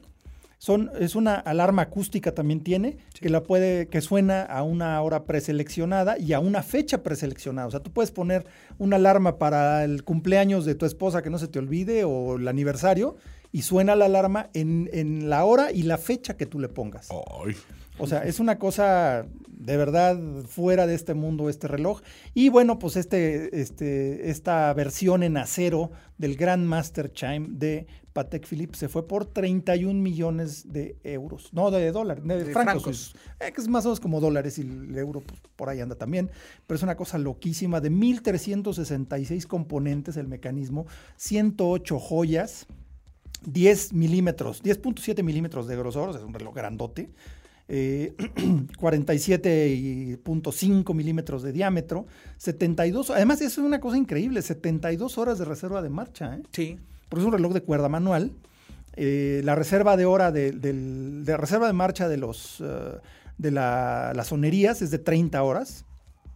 Es una alarma acústica también tiene, que la puede, que suena a una hora preseleccionada y a una fecha preseleccionada. O sea, tú puedes poner una alarma para el cumpleaños de tu esposa que no se te olvide o el aniversario y suena la alarma en, la hora y la fecha que tú le pongas. O sea, es una cosa de verdad fuera de este mundo este reloj. Y bueno, pues este, este, esta versión en acero del Grandmaster Chime de Patek Philippe se fue por 31 millones de euros. No, de dólares, de, francos. Eh, que es más o menos como dólares y el euro pues, por ahí anda también. Pero es una cosa loquísima. De 1.366 componentes el mecanismo, 108 joyas, 10 milímetros, 10.7 milímetros de grosor, es un reloj grandote. 47.5 eh, milímetros de diámetro, 72, además es una cosa increíble, 72 horas de reserva de marcha. ¿eh? Sí porque es un reloj de cuerda manual. Eh, la reserva de hora de, reserva de marcha de los eh, de las sonerías es de 30 horas.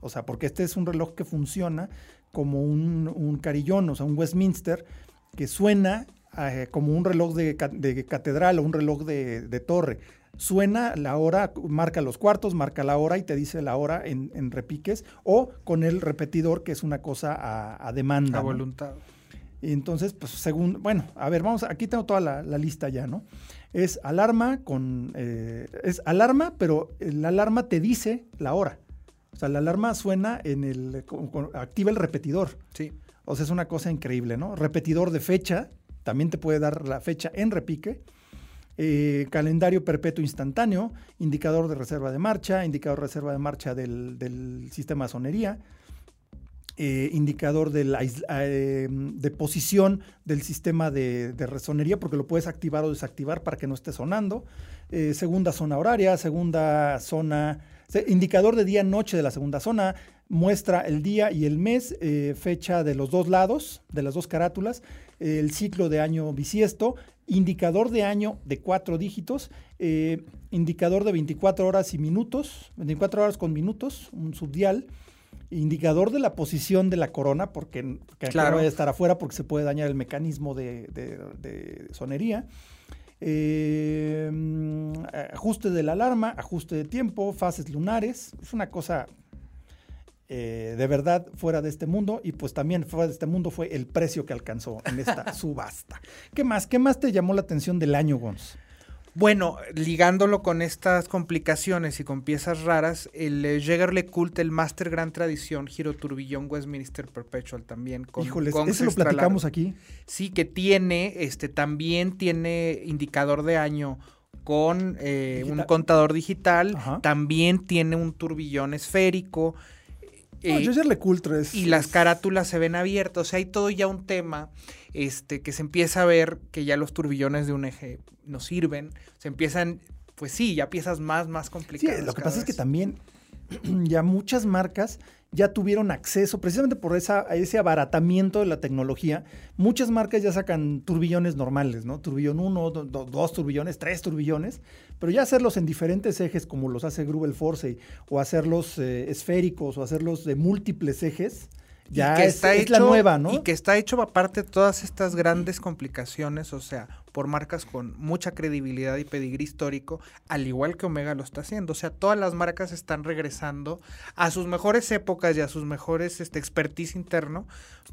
O sea, porque este es un reloj que funciona como un, carillón, o sea, un Westminster, que suena eh, como un reloj de, catedral o un reloj de, torre. Suena la hora, marca los cuartos, marca la hora y te dice la hora en, repiques, o con el repetidor, que es una cosa a, demanda. A voluntad. Y entonces, pues según, bueno, a ver, vamos, aquí tengo toda la, lista ya, ¿no? Es alarma con, eh, es alarma, pero la alarma te dice la hora. O sea, la alarma suena en el, activa el repetidor. Sí. O sea, es una cosa increíble, ¿no? Repetidor de fecha, también te puede dar la fecha en repique. Eh, calendario perpetuo instantáneo, indicador de reserva de marcha, indicador de reserva de marcha del, del sistema de sonería, eh, indicador de, la, eh, de, posición del sistema de, resonería, porque lo puedes activar o desactivar para que no esté sonando. Eh, segunda zona horaria, segunda zona, indicador de día-noche de la segunda zona, muestra el día y el mes, fecha de los dos lados, de las dos carátulas, el ciclo de año bisiesto, indicador de año de cuatro dígitos, indicador de 24 horas y minutos, 24 horas con minutos, un subdial, indicador de la posición de la corona, porque claro. no a estar afuera porque se puede dañar el mecanismo de, sonería. Eh, ajuste de la alarma, ajuste de tiempo, fases lunares. Es una cosa eh, de verdad fuera de este mundo y pues también fuera de este mundo fue el precio que alcanzó en esta subasta. ¿Qué más? ¿Qué más te llamó la atención del año, Gons? Bueno, ligándolo con estas complicaciones y con piezas raras, el eh, Jägerle Cult, el Master Gran Tradición, Giro Turbillón Westminster Perpetual también. Con, Híjoles, eso lo platicamos aquí. Sí, que tiene, este, también tiene indicador de año con eh, un contador digital, también tiene un turbillón esférico. No, eh, es, y las carátulas se ven abiertas, o sea, hay todo ya un tema este, que se empieza a ver que ya los turbillones de un eje no sirven, se empiezan, pues sí, ya piezas más, más complicadas. Sí, lo que pasa es que también ya muchas marcas ya tuvieron acceso, precisamente por esa, ese abaratamiento de la tecnología, muchas marcas ya sacan turbillones normales, ¿no? Turbillón 1, dos turbillones, tres turbillones, pero ya hacerlos en diferentes ejes como los hace Grubel Force o hacerlos eh, esféricos o hacerlos de múltiples ejes, ya es, está la nueva, ¿no? Y que está hecho aparte de todas estas grandes complicaciones, o sea, por marcas con mucha credibilidad y pedigrí histórico, al igual que Omega lo está haciendo. O sea, todas las marcas están regresando a sus mejores épocas y a sus mejores este, expertise interno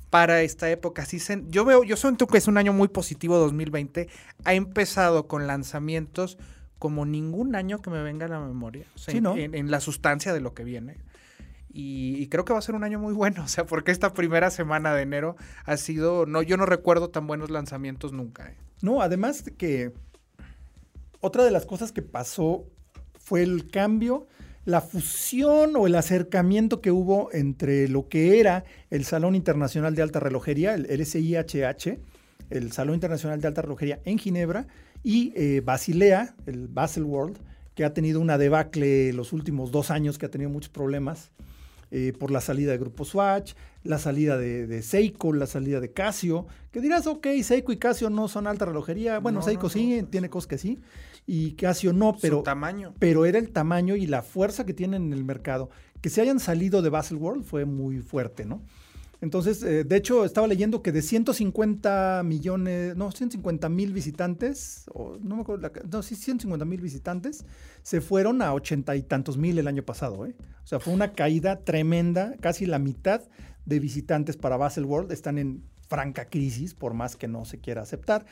para esta época. Así yo veo, yo siento que es un año muy positivo 2020. Ha empezado con lanzamientos como ningún año que me venga a la memoria. O sea, en la sustancia de lo que viene. Y, creo que va a ser un año muy bueno, o sea, porque esta primera semana de enero ha sido, no, yo no recuerdo tan buenos lanzamientos nunca. ¿eh? No, además que otra de las cosas que pasó fue el cambio, la fusión o el acercamiento que hubo entre lo que era el Salón Internacional de Alta Relojería, el LSIHH, el Salón Internacional de Alta Relojería en Ginebra, y eh, Basilea, el Basel World, que ha tenido una debacle los últimos dos años, que ha tenido muchos problemas. Eh, por la salida de Grupo Swatch, la salida de, Seiko, la salida de Casio, que dirás, ok, Seiko y Casio no son alta relojería. Bueno, Seiko sí, tiene cosas que sí, y Casio no, pero, tamaño. pero era el tamaño y la fuerza que tienen en el mercado. Que se hayan salido de Basel World fue muy fuerte, ¿no? Entonces, eh, de hecho, estaba leyendo que de 150 millones, no, 150 mil visitantes, o no me acuerdo, no, sí, 150 mil visitantes, se fueron a ochenta y tantos mil el año pasado. ¿eh? O sea, fue una caída tremenda, casi la mitad de visitantes para Basel World están en franca crisis, por más que no se quiera aceptar.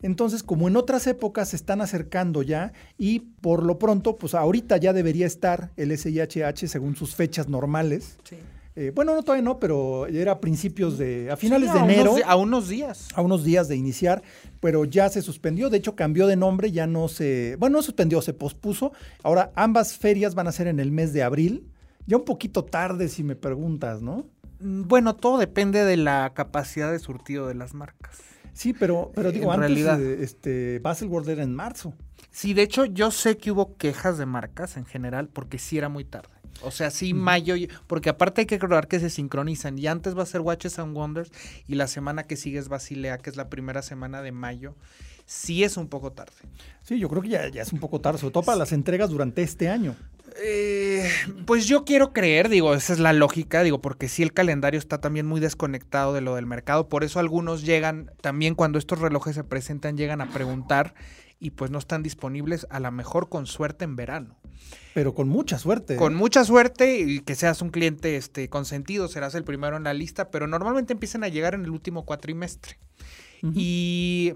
Entonces, como en otras épocas se están acercando ya y por lo pronto, pues ahorita ya debería estar el SIHH según sus fechas normales. Sí eh, bueno, no todavía no, pero era a principios de, a finales de enero. a unos días. A unos días de iniciar, pero ya se suspendió. De hecho, cambió de nombre, ya no se, bueno, no suspendió, se pospuso. Ahora, ambas ferias van a ser en el mes de abril. Ya un poquito tarde, si me preguntas, ¿no? Mm, bueno, todo depende de la capacidad de surtido de las marcas. Sí, pero, pero digo, antes realidad. este, Baselworld era en marzo. Sí, de hecho, yo sé que hubo quejas de marcas en general porque sí era muy tarde. O sea, sí, mayo, porque aparte hay que recordar que se sincronizan y antes va a ser Watches and Wonders y la semana que sigue es Basilea, que es la primera semana de mayo. Sí es un poco tarde. Sí, yo creo que ya, es un poco tarde, sobre todo para las entregas durante este año. Eh, pues yo quiero creer, digo, esa es la lógica, digo, porque sí el calendario está también muy desconectado de lo del mercado, por eso algunos llegan, también cuando estos relojes se presentan, llegan a preguntar y pues no están disponibles a lo mejor con suerte en verano. Pero con mucha suerte. Con mucha suerte y que seas un cliente este, consentido, serás el primero en la lista, pero normalmente empiezan a llegar en el último cuatrimestre. Y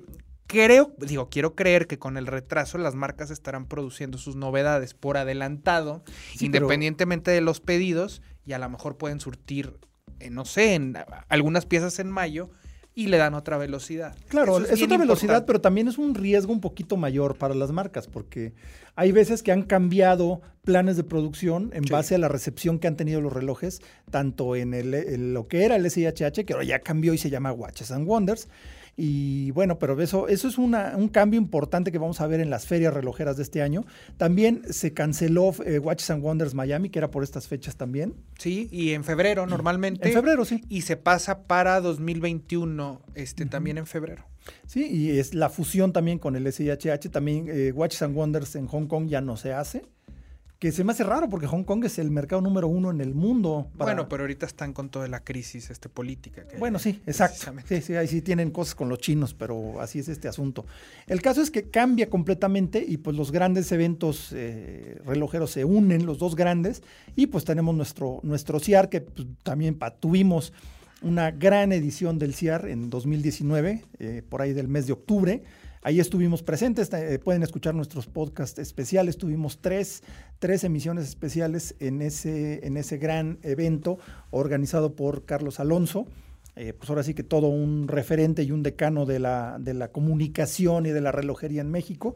creo, digo, quiero creer que con el retraso las marcas estarán produciendo sus novedades por adelantado, independientemente de los pedidos, y a lo mejor pueden surtir, eh, no sé, en algunas piezas en mayo y le dan otra velocidad. Claro, es, otra velocidad, pero también es un riesgo un poquito mayor para las marcas, porque hay veces que han cambiado planes de producción en base a la recepción que han tenido los relojes, tanto en el, lo que era el SIHH, que ahora ya cambió y se llama Watches and Wonders, y bueno, pero eso, eso es una, un cambio importante que vamos a ver en las ferias relojeras de este año. También se canceló eh, Watches and Wonders Miami, que era por estas fechas también. Sí, y en febrero normalmente. En febrero, sí. Y se pasa para 2021, este, también en febrero. Sí, y es la fusión también con el SIHH. También eh, Watches and Wonders en Hong Kong ya no se hace que se me hace raro porque Hong Kong es el mercado número uno en el mundo. Bueno, pero ahorita están con toda la crisis este, política. bueno, sí, exacto. Sí, sí, ahí sí tienen cosas con los chinos, pero así es este asunto. El caso es que cambia completamente y pues los grandes eventos eh, relojeros se unen, los dos grandes, y pues tenemos nuestro, nuestro CIAR que pues, también tuvimos una gran edición del CIAR en 2019, eh, por ahí del mes de octubre Ahí estuvimos presentes, eh, pueden escuchar nuestros podcasts especiales. Tuvimos tres, tres emisiones especiales en ese, en ese gran evento organizado por Carlos Alonso. Eh, pues ahora sí que todo un referente y un decano de la, de la comunicación y de la relojería en México.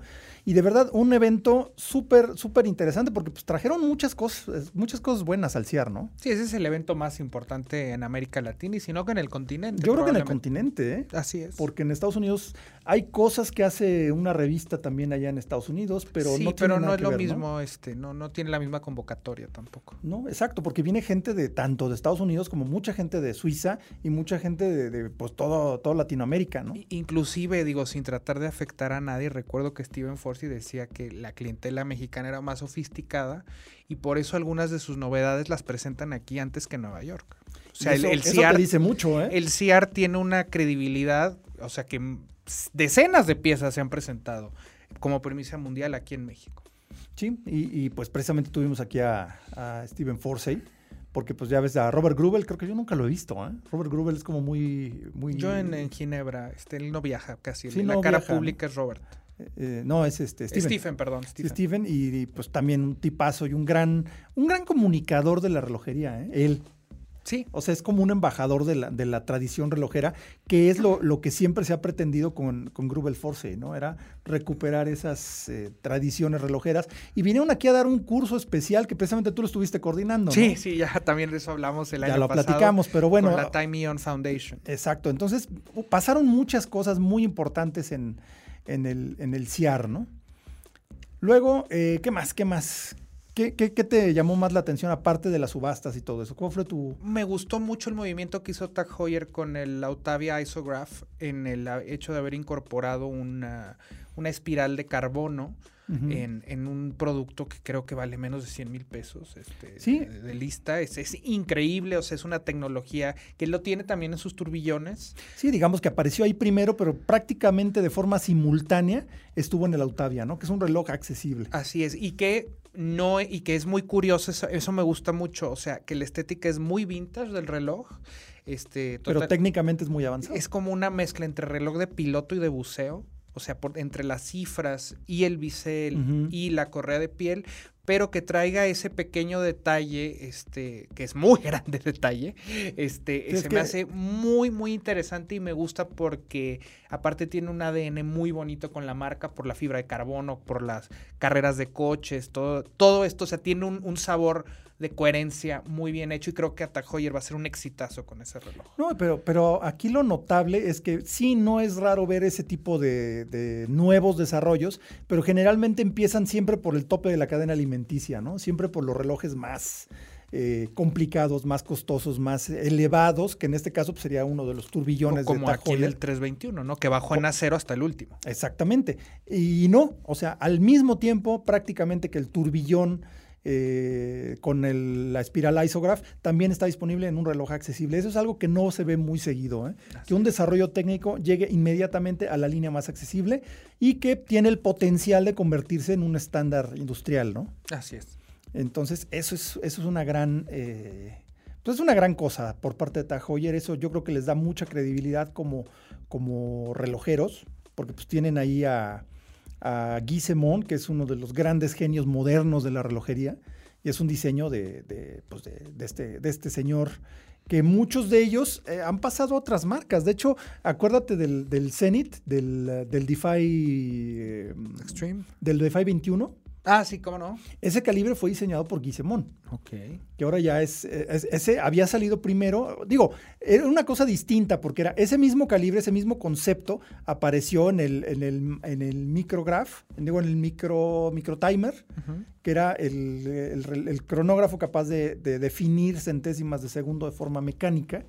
Y de verdad, un evento súper, súper interesante porque pues trajeron muchas cosas, muchas cosas buenas al CIAR, ¿no? Sí, ese es el evento más importante en América Latina y si no que en el continente. Yo creo que en el continente, ¿eh? Así es. Porque en Estados Unidos hay cosas que hace una revista también allá en Estados Unidos, pero sí, no pero no es que lo ver, mismo, ¿no? este, no, no tiene la misma convocatoria tampoco. No, exacto, porque viene gente de tanto de Estados Unidos como mucha gente de Suiza y mucha gente de, de, pues todo, todo Latinoamérica, ¿no? Inclusive, digo, sin tratar de afectar a nadie, recuerdo que Steven Forsey decía que la clientela mexicana era más sofisticada y por eso algunas de sus novedades las presentan aquí antes que en Nueva York. O sea, eso, el, el te dice mucho, ¿eh? el CIAR tiene una credibilidad, o sea que decenas de piezas se han presentado como premisa mundial aquí en México. Sí, y, y, pues precisamente tuvimos aquí a, a Steven Forsey, porque pues ya ves a Robert Grubel, creo que yo nunca lo he visto, ¿eh? Robert Grubel es como muy... muy Yo en, en Ginebra, este, él no viaja casi, Sí, en no la cara pública es Robert. Eh, no, es este, Steven. Stephen, perdón, Sí, Stephen. Y, y, pues también un tipazo y un gran, un gran comunicador de la relojería, ¿eh? Él. Sí, O sea, es como un embajador de la, de la tradición relojera, que es lo, lo que siempre se ha pretendido con, con Grubel Force, ¿no? Era recuperar esas eh, tradiciones relojeras. Y vinieron aquí a dar un curso especial que precisamente tú lo estuviste coordinando, ¿no? sí, sí, ya también de eso hablamos el Ya año lo pasado. platicamos, pero bueno. Con la Time Ion Foundation. Exacto. Entonces, pasaron muchas cosas muy importantes en, en el, en el CIAR, ¿no? Luego, eh, ¿qué más? ¿Qué más? ¿Qué, qué, qué te llamó más la atención aparte de las subastas y todo eso? ¿Cómo fue tu...? Me gustó mucho el movimiento que hizo Tag Heuer con el Autavia Isograph en el hecho de haber incorporado una, una espiral de carbono En, en un producto que creo que vale menos de 100 mil pesos este, Sí. de, de lista. Es, es increíble, o sea, es una tecnología que lo tiene también en sus turbillones. Sí, digamos que apareció ahí primero, pero prácticamente de forma simultánea estuvo en el Autavia, ¿no? Que es un reloj accesible. Así es, y que no, y que es muy curioso, eso, eso me gusta mucho, o sea, que la estética es muy vintage del reloj. Este, Pero técnicamente es muy avanzado. Es como una mezcla entre reloj de piloto y de buceo. O sea, por, entre las cifras y el bisel y la correa de piel, pero que traiga ese pequeño detalle, este, que es muy grande detalle, este, es se que- me hace muy, muy interesante y me gusta porque aparte tiene un ADN muy bonito con la marca por la fibra de carbono, por las carreras de coches, todo, todo esto, o sea, tiene un, un sabor de coherencia muy bien hecho y creo que Tag Heuer va a ser un exitazo con ese reloj. No, pero, pero aquí lo notable es que sí, no es raro ver ese tipo de, de nuevos desarrollos, pero generalmente empiezan siempre por el tope de la cadena alimenticia, ¿no? Siempre por los relojes más eh, complicados, más costosos, más elevados, que en este caso pues, sería uno de los turbillones O como de aquí en Heuer. el 321, ¿no? Que bajó en acero hasta el último. Exactamente. Y no, o sea, al mismo tiempo prácticamente que el turbillón eh, con el- la espiral isograph también está disponible en un reloj accesible. Eso es algo que no se ve muy seguido, ¿eh? que un desarrollo técnico llegue inmediatamente a la línea más accesible y que tiene el potencial de convertirse en un estándar industrial, ¿no? Así es. Entonces, eso es, eso es una gran. eh, pues es una gran cosa por parte de Tag Heuer. Eso yo creo que les da mucha credibilidad como, como relojeros, porque pues tienen ahí a, a Guy Semon, que es uno de los grandes genios modernos de la relojería, y es un diseño de, de, pues de, de este, de este señor que muchos de ellos eh, han pasado a otras marcas. De hecho, acuérdate del, del Zenith, del, del DeFi, eh, Extreme. del DeFi 21. Ah, sí, cómo no. Ese calibre fue diseñado por Guy Semon Ok. que ahora ya es, es- ese había salido primero, digo, era una cosa distinta porque era ese mismo calibre, ese mismo concepto apareció en el, en el, en el micrograph, digo, en el micro, microtimer, que era el, el rel- el cronógrafo capaz de, de definir centésimas de segundo de forma mecánica.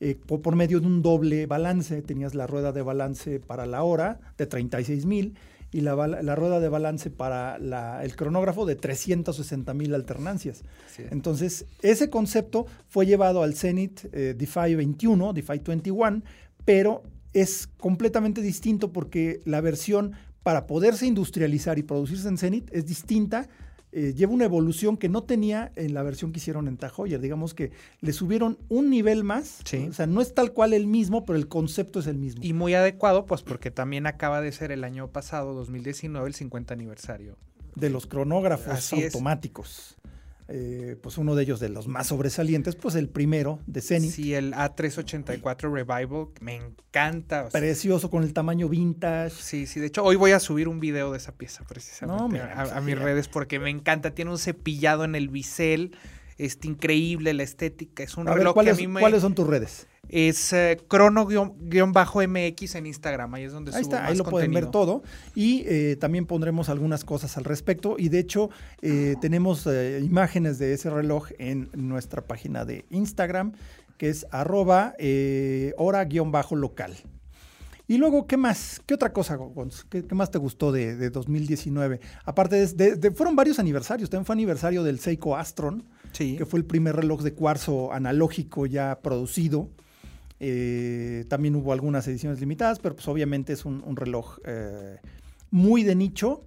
eh, por, por medio de un doble balance, tenías la rueda de balance para la hora de 36 mil y la, rueda de balance para la- el cronógrafo de 360 mil alternancias. Sí. Entonces, ese concepto fue llevado al Zenith eh, DeFi 21, DeFi 21, pero es completamente distinto porque la versión para poderse industrializar y producirse en Zenith es distinta eh, lleva una evolución que no tenía en la versión que hicieron en Tajoyer. Digamos que le subieron un nivel más. Sí. O sea, no es tal cual el mismo, pero el concepto es el mismo. Y muy adecuado, pues porque también acaba de ser el año pasado, 2019, el 50 aniversario. de los cronógrafos Así es. Eh, pues uno de ellos de los más sobresalientes, pues el primero de Zenith. Sí, el A384 Revival, me encanta. o sea, Precioso con el tamaño vintage. Sí, sí, de hecho hoy voy a subir un video de esa pieza precisamente No, mira, a, a mis redes porque me encanta, tiene un cepillado en el bisel, este increíble la estética, es un A ver, reloj que ¿cuáles, a mí me ¿cuáles son tus redes? es eh, crono-mx en Instagram, ahí es donde Ahí subo está, ahí lo pueden ver todo. Y eh, también pondremos algunas cosas al respecto. Y de hecho, eh, tenemos eh, imágenes de ese reloj en nuestra página de Instagram, que es arroba hora-local. Y luego, ¿qué más? ¿Qué otra cosa, Gonz? ¿Qué, qué más te gustó de, de 2019? Aparte, de- fueron varios aniversarios. También fue aniversario del Seiko Astron, Sí. que fue el primer reloj de cuarzo analógico ya producido. Eh, también hubo algunas ediciones limitadas, pero pues obviamente es un, un reloj eh, muy de nicho,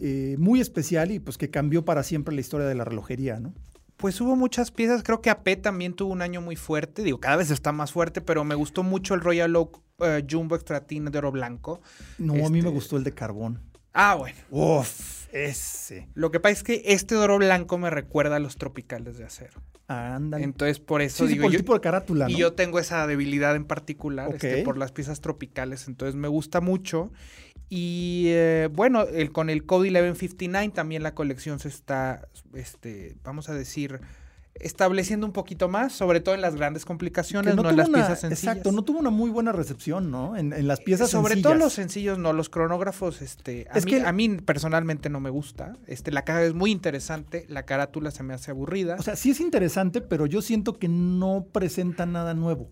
eh, muy especial y pues que cambió para siempre la historia de la relojería, ¿no? Pues hubo muchas piezas, creo que AP también tuvo un año muy fuerte, digo, cada vez está más fuerte, pero me gustó mucho el Royal Oak eh, Jumbo Extra Thin de oro blanco. No, a mí me Este- gustó el de carbón. Ah, bueno. Uf, ese. Lo que pasa es que este oro blanco me recuerda a los tropicales de acero. Ándale. Entonces, por eso Sí, sí, digo por el yo- tipo de carátula, Y yo tengo esa debilidad en particular este, por las piezas tropicales, entonces me gusta mucho. Y eh, bueno, el, con el Code 1159 también la colección se está, este, vamos a decir, estableciendo un poquito más, sobre todo en las grandes complicaciones, no, en las una- piezas sencillas. Exacto, no tuvo una muy buena recepción, ¿no? En, en las piezas sobre sencillas. todo los sencillos, no, los cronógrafos, este, a, Es mí, que- a mí personalmente no me gusta. Este, la caja es muy interesante, la carátula se me hace aburrida. O sea, sí es interesante, pero yo siento que no presenta nada nuevo.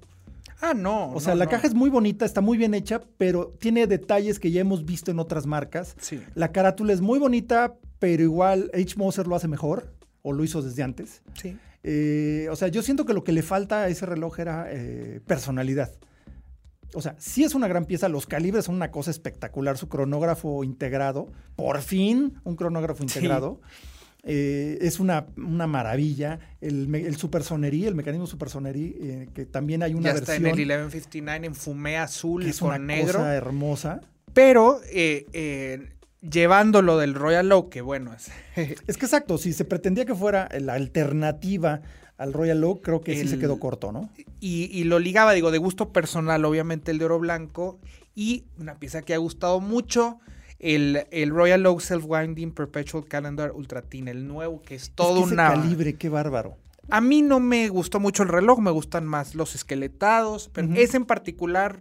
ah, no. O sea, no, la no. caja es muy bonita, está muy bien hecha, pero tiene detalles que ya hemos visto en otras marcas. Sí. La carátula es muy bonita, pero igual H. Moser lo hace mejor, o lo hizo desde antes. Sí. Eh, o sea, yo siento que lo que le falta a ese reloj era eh, personalidad. O sea, sí es una gran pieza, los calibres son una cosa espectacular, su cronógrafo integrado, por fin un cronógrafo Sí. integrado. Eh, es una, una maravilla. El, el supersonerí, el mecanismo supersonerí, eh, que también hay una ya está versión en el 1159 en fumé azul que y es una con negro. cosa hermosa. Pero eh, llevándolo del Royal Oak, que bueno, es, Es que exacto, si se pretendía que fuera la alternativa al Royal Oak, creo que sí se El- quedó corto, ¿no? y, y lo ligaba, digo, de gusto personal, obviamente el de oro blanco. Y una pieza que ha gustado mucho, el, el Royal Oak Self-Winding Perpetual Calendar Ultra Thin, el nuevo, que es todo es que ese una... calibre, qué bárbaro. A mí no me gustó mucho el reloj, me gustan más los esqueletados, pero ese en particular,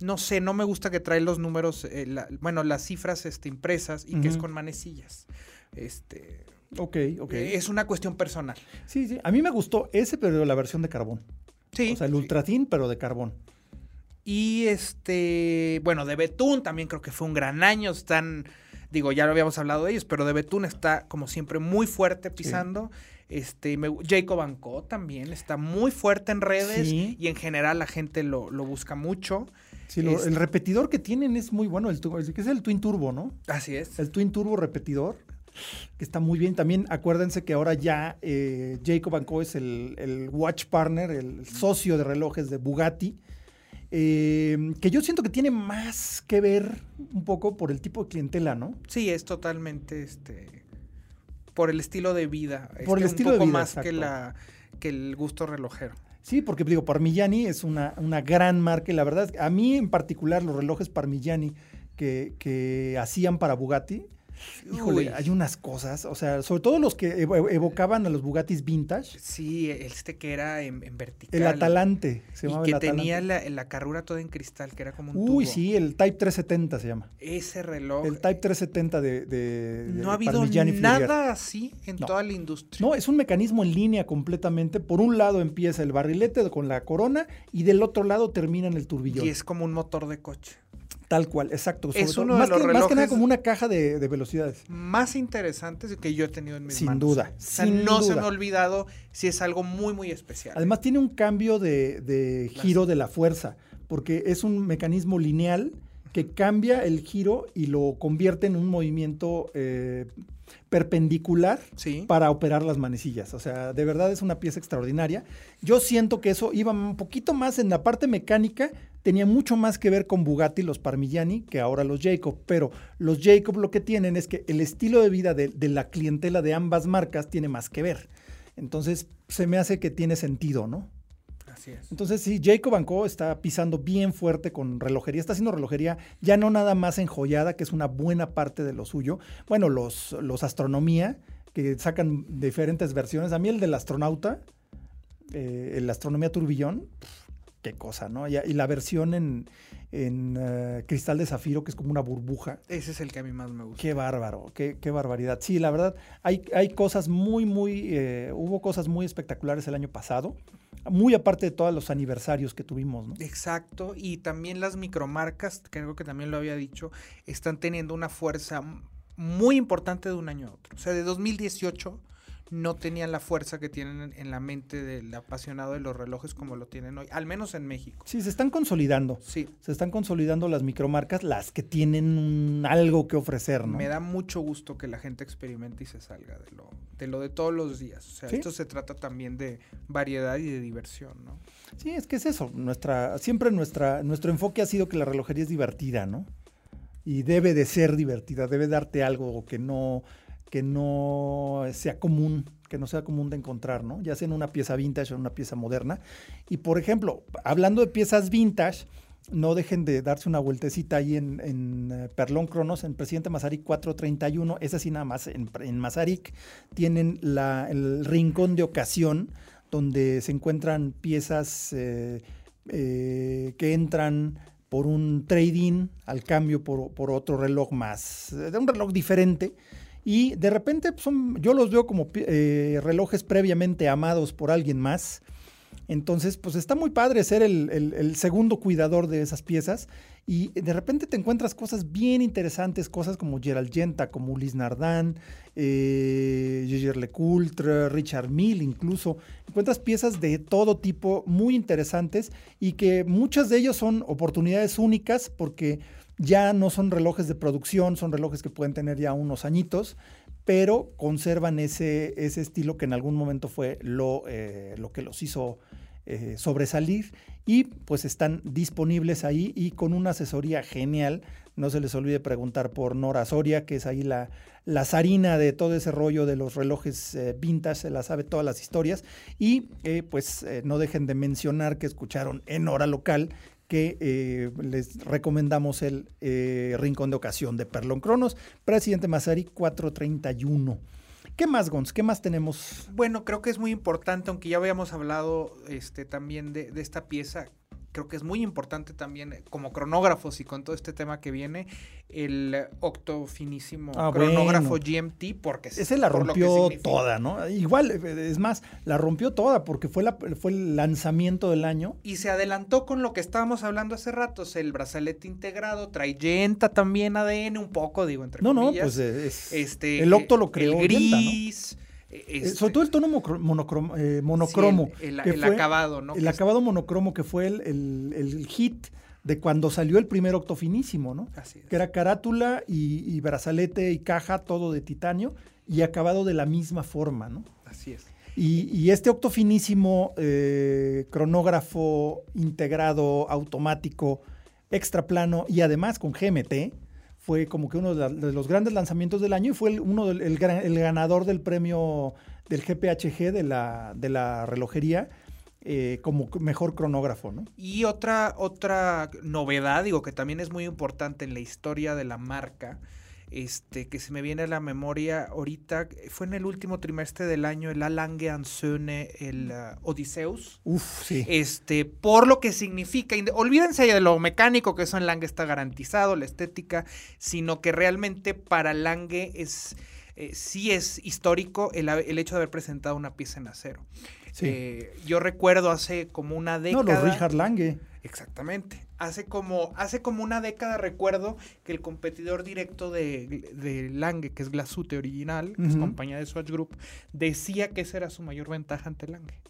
no sé, no me gusta que trae los números, eh, la- bueno, las cifras este, impresas y que es con manecillas. Este, Ok, ok. eh, Es una cuestión personal. Sí, sí. A mí me gustó ese, pero la versión de carbón. Sí. O sea, el sí. Ultratin, pero de carbón. Y este, bueno, de Betún también creo que fue un gran año. Están, digo, ya lo habíamos hablado de ellos, pero de Betún está como siempre muy fuerte pisando. Este, me- Jacob Anco también está muy fuerte en redes Sí. y en general la gente lo, lo busca mucho. Sí, lo- Este- el repetidor que tienen es muy bueno, el, el que es el Twin Turbo, ¿no? Así es. El Twin Turbo repetidor, que está muy bien. También acuérdense que ahora ya eh, Jacob Co es el, el watch partner, el socio de relojes de Bugatti. eh, que yo siento que tiene más que ver un poco por el tipo de clientela, ¿no? Sí, es totalmente este por el estilo de vida. Por el este, estilo un de poco vida, más que la que el gusto relojero. Sí, porque digo, Parmigiani es una, una gran marca y la verdad, a mí en particular los relojes Parmigiani que, que hacían para Bugatti, híjole, Uy. hay unas cosas, o sea, sobre todo los que evo- evocaban a los Bugattis vintage, Sí, este que era en, en vertical. el Atalante, se y llamaba que el Atalante. tenía la, la carrura toda en cristal, que era como un Uy, tubo. sí, el Type 370 se llama. Ese reloj. El Type 370 de, de- de no ha habido nada así en No. toda la industria. No, es un mecanismo en línea completamente. Por un lado empieza el barrilete con la corona y del otro lado termina en el turbillón. y es como un motor de coche. Tal cual, exacto. Es uno de más, los que, más que nada como una caja de, de velocidades. Más interesantes que yo he tenido en mis Sin manos. duda, O sea, sin no se me duda. ha olvidado si es algo muy, muy especial. Además tiene un cambio de, de giro de la fuerza, porque es un mecanismo lineal que cambia el giro y lo convierte en un movimiento eh, perpendicular Sí. para operar las manecillas. O sea, de verdad es una pieza extraordinaria. Yo siento que eso iba un poquito más en la parte mecánica, tenía mucho más que ver con Bugatti, los Parmigiani, que ahora los Jacob. Pero los Jacob lo que tienen es que el estilo de vida de, de la clientela de ambas marcas tiene más que ver. Entonces, se me hace que tiene sentido, ¿no? Así es. Entonces, sí, Jacob Co. está pisando bien fuerte con relojería. Está haciendo relojería ya no nada más enjollada, que es una buena parte de lo suyo. Bueno, los, los astronomía, que sacan diferentes versiones. A mí el del astronauta, eh, el astronomía turbillón, qué cosa, ¿no? Y, y la versión en, en eh, cristal de zafiro, que es como una burbuja. Ese es el que a mí más me gusta. Qué bárbaro, qué, qué barbaridad. Sí, la verdad, hay, hay cosas muy, muy, eh, hubo cosas muy espectaculares el año pasado, muy aparte de todos los aniversarios que tuvimos, ¿no? Exacto, y también las micromarcas, creo que también lo había dicho, están teniendo una fuerza muy importante de un año a otro. O sea, de 2018 no tenían la fuerza que tienen en- la mente del apasionado de los relojes como lo tienen hoy, al menos en México. Sí, se están consolidando. Sí, Se están consolidando las micromarcas, las que tienen un- algo que ofrecer, ¿no? me da mucho gusto que la gente experimente y se salga de lo de, lo de todos los días. O sea, Sí. esto se trata también de variedad y de diversión, ¿no? Sí, es que es eso. Nuestra, siempre nuestra, nuestro enfoque ha sido que la relojería es divertida, ¿no? Y debe de ser divertida, debe darte algo que no, que no sea común, que no sea común de encontrar, ¿no? Ya sea en una pieza vintage o en una pieza moderna. Y por ejemplo, hablando de piezas vintage, no dejen de darse una vueltecita ahí en, en eh, Perlón Cronos, en Presidente Mazarik 431. Es así nada más, en, en Mazarik tienen la- el rincón de ocasión donde se encuentran piezas eh, eh, que entran por un trading al cambio por, por otro reloj más, de un reloj diferente. Y de repente pues, son, yo los veo como eh, relojes previamente amados por alguien más. Entonces, pues está muy padre ser el, segundo cuidador de esas piezas y de repente te encuentras cosas bien interesantes, cosas como Gerald Genta, como Ulis Nardin, eh, Gégé Lecoultre, Richard Mille incluso. Encuentras piezas de todo tipo muy interesantes y que muchas de ellos son oportunidades únicas porque ya no son relojes de producción, son relojes que pueden tener ya unos añitos, pero conservan ese, ese estilo que en algún momento fue lo, eh, lo que los hizo eh, sobresalir y pues están disponibles ahí y con una asesoría genial. No se les olvide preguntar por Nora Soria, que es ahí la, la zarina de todo ese rollo de los relojes eh, vintage, se la sabe todas las historias. Y eh, pues no dejen de mencionar que escucharon en hora local que eh, les recomendamos el eh, Rincón de Ocasión de Perlón Cronos, Presidente Mazari 431. ¿Qué más, Gons? ¿Qué más tenemos? Bueno, creo que es muy importante, aunque ya habíamos hablado este, también de esta pieza, creo que es muy importante también eh, como cronógrafos y con todo este tema que viene, el eh, octo finísimo Ah, cronógrafo bueno. GMT, porque Ese la por rompió toda, ¿no? Igual, eh, es más, la rompió toda porque fue, la, fue el lanzamiento del año. Y se adelantó con lo que estábamos hablando hace rato, el brazalete integrado, trae Yenta también ADN un poco, digo, entre No, no, comillas. pues eh, es, este, el octo lo creó El Yenta, ¿no? Gris. eh, este, sobre todo el tono eh, sí, monocromo. el, el- que el fue acabado, ¿no? El acabado monocromo que fue el, el- el hit de cuando salió el primer octo finísimo, ¿no? así es. Que era carátula y, y brazalete y caja, todo de titanio y acabado de la misma forma, ¿no? Así es. Y, y este octo finísimo eh, cronógrafo integrado, automático, extra plano y además con GMT, fue como que uno de, los grandes lanzamientos del año y fue el- uno el ganador del premio del GPHG de la, de la relojería eh, como mejor cronógrafo, ¿no? Y otra, otra novedad, digo, que también es muy importante en la historia de la marca, este, que se me viene a la memoria ahorita, fue en el último trimestre del año, el Alange Ansöne, el uh, Odysseus. Uf, sí. Este, por lo que significa, olvídense de lo mecánico, que eso en Lange está garantizado, la estética, sino que realmente para Lange es, eh, sí es histórico el, el hecho de haber presentado una pieza en acero. Sí. Eh, yo recuerdo hace como una no, década. los Richard Lange. Exactamente. Hace como, hace como una década recuerdo que el competidor directo de, de Lange, que es Glasute original, que es compañía de Swatch Group, decía que esa era su mayor ventaja ante Lange.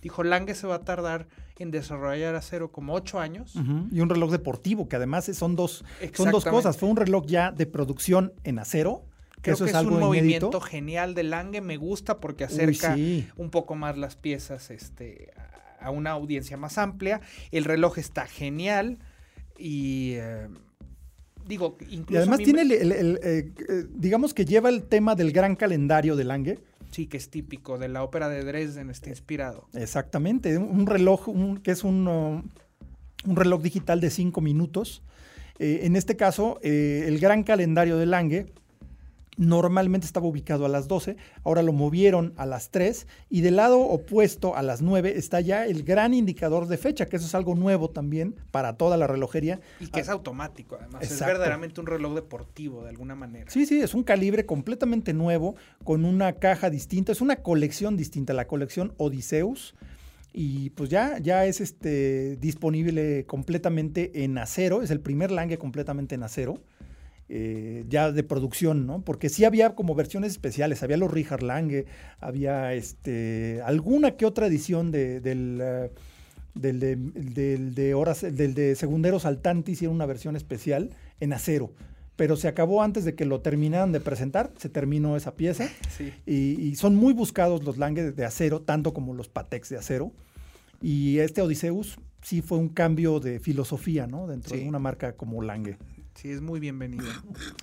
Dijo, Lange se va a tardar en desarrollar acero como ocho años. Y un reloj deportivo, que además son dos, son dos cosas. Fue un reloj ya de producción en acero, Creo eso que es, es, algo un movimiento inédito. genial de Lange, me gusta porque Uy, acerca sí. un poco más las piezas este, a- una audiencia más amplia. El reloj está genial y eh, digo, incluso Y además tiene, el, el- el, eh, eh, digamos que lleva el tema del gran calendario de Lange. sí que es típico de la ópera de Dresden, está inspirado. Exactamente, un reloj un- que es un, uh, un reloj digital de 5 minutos. Eh, en este caso, eh, el gran calendario de Lange normalmente estaba ubicado a las 12, ahora lo movieron a las 3 y del lado opuesto a las 9 está ya el gran indicador de fecha, que eso es algo nuevo también para toda la relojería. Y que es automático, además. Es verdaderamente un reloj deportivo, de alguna manera. Sí, sí, es un calibre completamente nuevo, con una caja distinta, es una colección distinta, la colección Odysseus. Y pues ya, ya es este, disponible completamente en acero, es el primer Lange completamente en acero, eh, ya de producción, ¿no? Porque sí había como versiones especiales, había los Richard Lange, había este, alguna que otra edición de, del, eh, del, de, del de horas, del de Segundero Saltante, hicieron una versión especial en acero pero se acabó antes de que lo terminaran de presentar, se terminó esa pieza. Sí. Y, y son muy buscados los Lange de, acero, tanto como los Patex de acero. Y este Odysseus sí fue un cambio de filosofía, ¿no? Dentro Sí. de una marca como Lange. Sí, es muy bienvenido.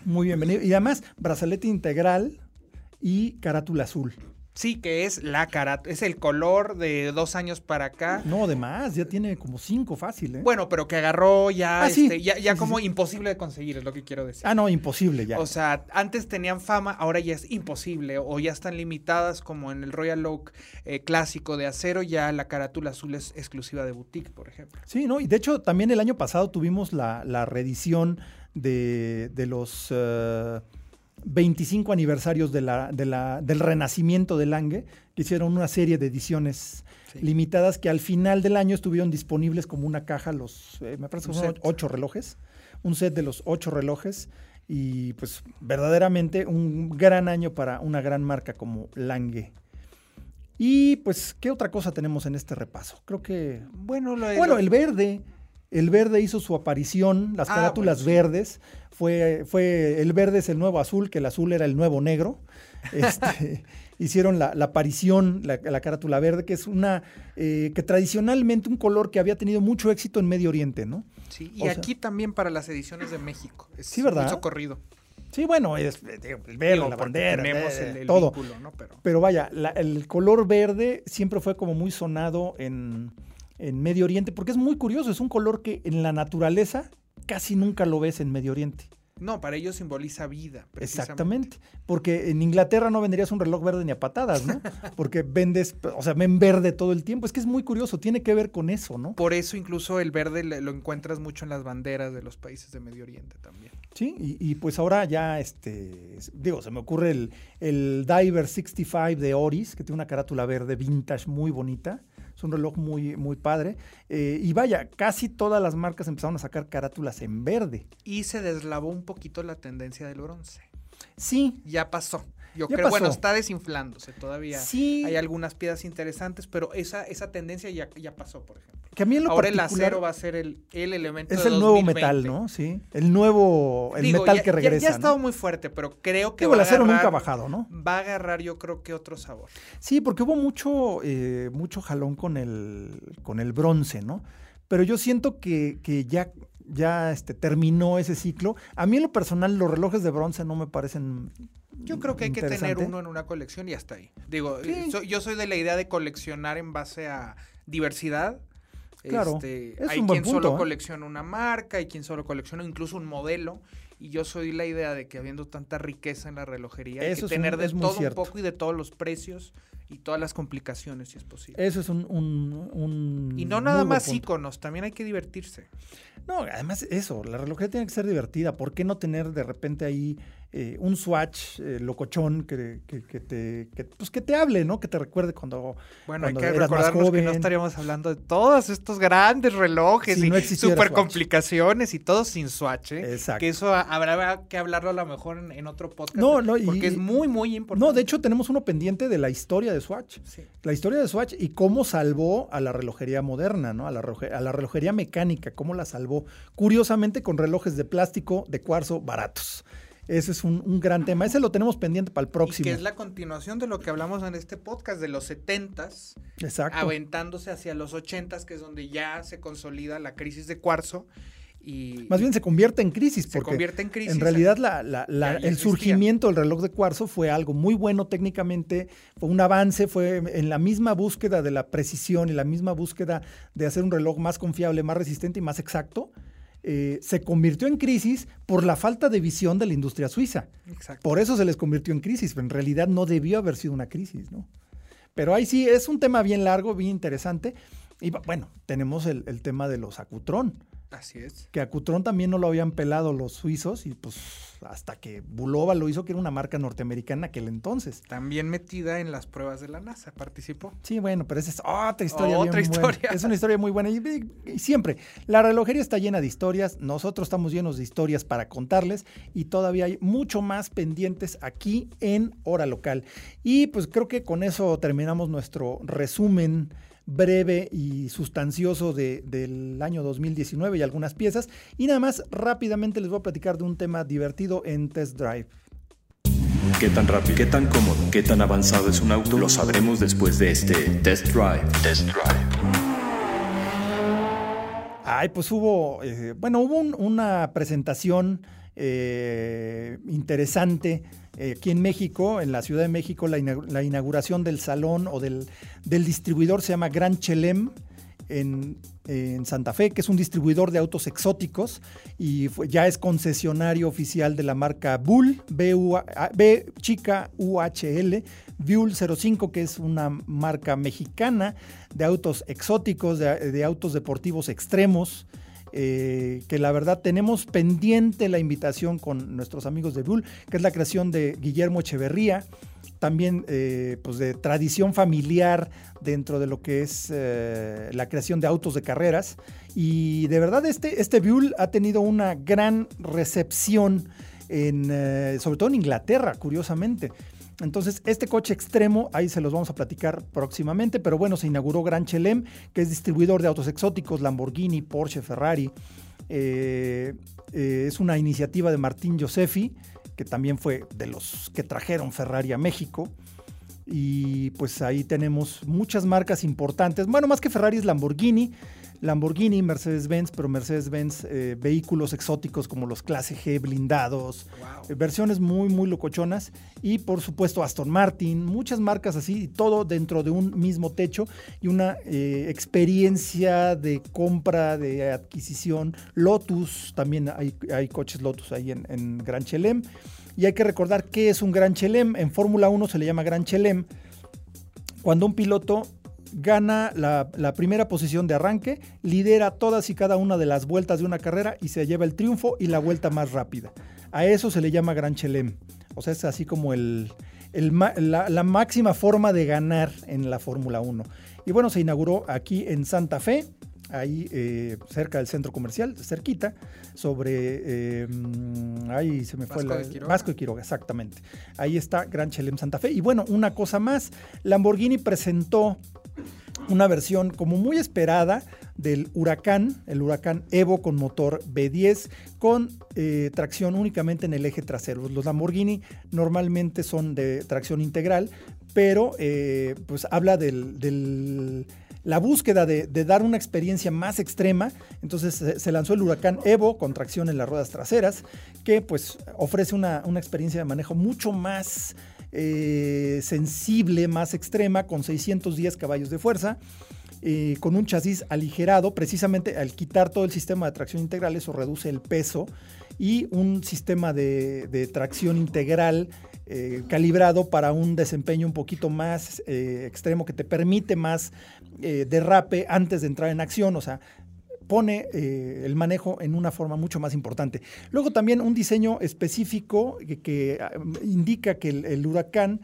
Muy bienvenido. Y además, brazalete integral y carátula azul. Sí, que es la cara, es el color de dos años para acá. No, además, ya tiene como cinco fácil, ¿eh? Bueno, pero que agarró ya, Ah, sí. este, ya, ya Sí, sí, como sí. imposible de conseguir, es lo que quiero decir. ah, no, imposible ya. O sea, antes tenían fama, ahora ya es imposible, o ya están limitadas, como en el Royal Oak eh, clásico de acero, ya la carátula azul es exclusiva de boutique, por ejemplo. Sí, ¿no? Y de hecho, también el año pasado tuvimos la, la reedición de, de los eh, 25 aniversarios de la, de la- del renacimiento de Lange, que hicieron una serie de ediciones Sí. limitadas que al final del año estuvieron disponibles como una caja, los, eh, me parece que son ocho relojes, un set de los ocho relojes. Y pues verdaderamente un gran año para una gran marca como Lange. Y pues, ¿qué otra cosa tenemos en este repaso? Creo que Bueno, lo bueno, lo- el verde. El verde hizo su aparición, las Ah, carátulas bueno, sí. verdes. Fue, fue, el verde es el nuevo azul, que el azul era el nuevo negro. Este, hicieron la, la aparición, la, la carátula verde, que es una, eh, que tradicionalmente un color que había tenido mucho éxito en Medio Oriente, ¿no? sí, o y sea- aquí también para las ediciones de México. Es Sí, ¿verdad? muy socorrido. Sí, bueno, es eh, el verde, Digo, la porque bandera, tenemos el, el todo. vínculo, ¿no? Pero Pero vaya, la- el color verde siempre fue como muy sonado en, en Medio Oriente, porque es muy curioso, es un color que en la naturaleza casi nunca lo ves en Medio Oriente. no, para ellos simboliza vida. precisamente. Exactamente, porque en Inglaterra no venderías un reloj verde ni a patadas, ¿no? Porque vendes, o sea, ven verde todo el tiempo. Es que es muy curioso, tiene que ver con eso, ¿no? Por eso incluso el verde lo encuentras mucho en las banderas de los países de Medio Oriente también. Sí, y, y pues ahora ya, este, digo, se me ocurre el, el Diver 65 de Oris, que tiene una carátula verde vintage muy bonita. Es un reloj muy, muy padre. Eh, y vaya, casi todas las marcas empezaron a sacar carátulas en verde. Y se deslavó un poquito la tendencia del bronce. Sí, Ya pasó. Yo creo, bueno, pasó. está desinflándose todavía. sí. Hay algunas piezas interesantes, pero esa, esa tendencia ya, ya pasó, por ejemplo. Que a mí en lo Ahora el acero va a ser el, el elemento es de el nuevo 2020. metal, ¿no? Sí, el nuevo, el Digo, metal ya- que regresa. Ya, ha ¿no? estado muy fuerte, pero creo que Digo, va el a acero nunca ha bajado, ¿no? Va a agarrar, yo creo que otro sabor. Sí, porque hubo mucho, eh, mucho jalón con el, con el bronce, ¿no? Pero yo siento que, que ya, ya este, terminó ese ciclo. A mí en lo personal los relojes de bronce no me parecen Yo creo que hay que tener uno en una colección y hasta ahí. Digo, eh, soy- yo soy de la idea de coleccionar en base a diversidad. Claro, Este, es hay un buen quien punto, solo ¿eh? colecciona una marca, hay quien solo colecciona incluso un modelo. Y yo soy la idea de que habiendo tanta riqueza en la relojería, hay Eso que es un- tener de es todo un poco y de todos los precios y todas las complicaciones, si es posible. Eso es un... un- un y no nada buen más punto. íconos, también hay que divertirse. No, además eso, la relojería tiene que ser divertida. ¿Por qué no tener de repente ahí eh, un swatch eh, locochón que, que- que te, que, pues que te hable, ¿no? Que te recuerde cuando... Bueno, hay que eras más recordarnos que no estaríamos hablando de todos estos grandes relojes Si y no super complicaciones y todo sin swatch, ¿eh? Exacto. Que eso habrá que hablarlo a lo mejor en, en otro podcast. No, no, y- porque es muy, muy importante. No, de hecho tenemos uno pendiente de la historia de Swatch. Sí. La historia de Swatch y cómo salvó a la relojería moderna, ¿no? A la, a la relojería mecánica, cómo la salvó. Curiosamente con relojes de plástico, de cuarzo, baratos. Ese es un, gran tema. Ese lo tenemos pendiente para el próximo. que es la continuación de lo que hablamos en este podcast de los 70s. Exacto. Aventándose hacia los 80s, que es donde ya se consolida la crisis de cuarzo. Y, Más bien se convierte en crisis. Se convierte en crisis. En realidad el surgimiento del reloj de cuarzo fue algo muy bueno técnicamente, fue un avance, fue en la misma búsqueda de la precisión y la misma búsqueda de hacer un reloj más confiable, más resistente y más exacto. Eh, se convirtió en crisis por la falta de visión de la industria suiza. Por eso se les convirtió en crisis, pero en realidad no debió haber sido una crisis, ¿no? Pero ahí sí, es un tema bien largo, bien interesante. Y bueno, tenemos el, el tema de los acutrón. Así es. Que a Cutrón también no lo habían pelado los suizos y pues hasta que Bulova lo hizo, que era una marca norteamericana aquel entonces. También metida en las pruebas de la NASA, participó. Sí, bueno, pero esa es otra historia. Otra historia. Es una historia muy buena. Y, siempre, la relojería está llena de historias, nosotros estamos llenos de historias para contarles y todavía hay mucho más pendientes aquí en Hora Local. Y pues creo que con eso terminamos nuestro resumen breve y sustancioso del año 2019 y algunas piezas. Y nada más rápidamente les voy a platicar de un tema divertido en Test Drive. ¿Qué tan rápido, qué tan cómodo, qué tan avanzado es un auto? Lo sabremos después de este Test Drive. Test Drive. Ay, pues hubo, eh, bueno, hubo una presentación eh, interesante eh, aquí en México, en la Ciudad de México, la, inauguración del salón o del, distribuidor se llama Gran Chelem. En, Santa Fe, que es un distribuidor de autos exóticos y ya es concesionario oficial de la marca Bull, B, chica UHL, Bull 05, que es una marca mexicana de autos exóticos, de autos deportivos extremos. Eh, que la verdad tenemos pendiente la invitación con nuestros amigos de Bull, que es la creación de Guillermo Echeverría, también eh, pues de tradición familiar dentro de lo que es eh, la creación de autos de carreras. Y de verdad este, este ha tenido una gran recepción, en, sobre todo en Inglaterra, curiosamente. Entonces, este coche extremo, ahí se los vamos a platicar próximamente, pero bueno, se inauguró Gran Chelem, que es distribuidor de autos exóticos, Lamborghini, Porsche, Ferrari. Eh, eh, es una iniciativa de Martín Josefi, que también fue de los que trajeron Ferrari a México. Y pues ahí tenemos muchas marcas importantes. Bueno, más que Ferrari es Lamborghini. Lamborghini, Mercedes-Benz, pero Mercedes-Benz eh, vehículos exóticos como los clase G blindados, eh, versiones muy, muy locochonas y por supuesto Aston Martin, muchas marcas así, todo dentro de un mismo techo y una eh, experiencia de compra, de adquisición. Lotus, también hay, hay coches Lotus ahí en, en Gran Chelem. Y hay que recordar qué es un Gran Chelem. En Fórmula 1 se le llama Gran Chelem. Cuando un piloto gana la, primera posición de arranque, lidera todas y cada una de las vueltas de una carrera y se lleva el triunfo y la vuelta más rápida. A eso se le llama Gran Chelem. O sea, es así como el, la, máxima forma de ganar en la Fórmula 1. Y bueno, se inauguró aquí en Santa Fe, ahí eh, cerca del centro comercial, cerquita, sobre. Eh, ahí se me fue Vasco Vasco y Quiroga, exactamente. Ahí está Gran Chelem Santa Fe. Y bueno, una cosa más: Lamborghini presentó una versión como muy esperada del Huracán, el Huracán Evo con motor B10 con eh, tracción únicamente en el eje trasero. Los Lamborghini normalmente son de tracción integral, pero eh, pues habla de la búsqueda de, dar una experiencia más extrema. Entonces se lanzó el Huracán Evo con tracción en las ruedas traseras, que pues ofrece una, una experiencia de manejo mucho más eh, sensible, más extrema, con 610 caballos de fuerza. Eh, con un chasis aligerado, precisamente al quitar todo el sistema de tracción integral, eso reduce el peso y un sistema de, tracción integral eh, calibrado para un desempeño un poquito más extremo que te permite más derrape antes de entrar en acción, o sea, pone eh, el manejo en una forma mucho más importante. Luego también un diseño específico que, ah, indica que el, huracán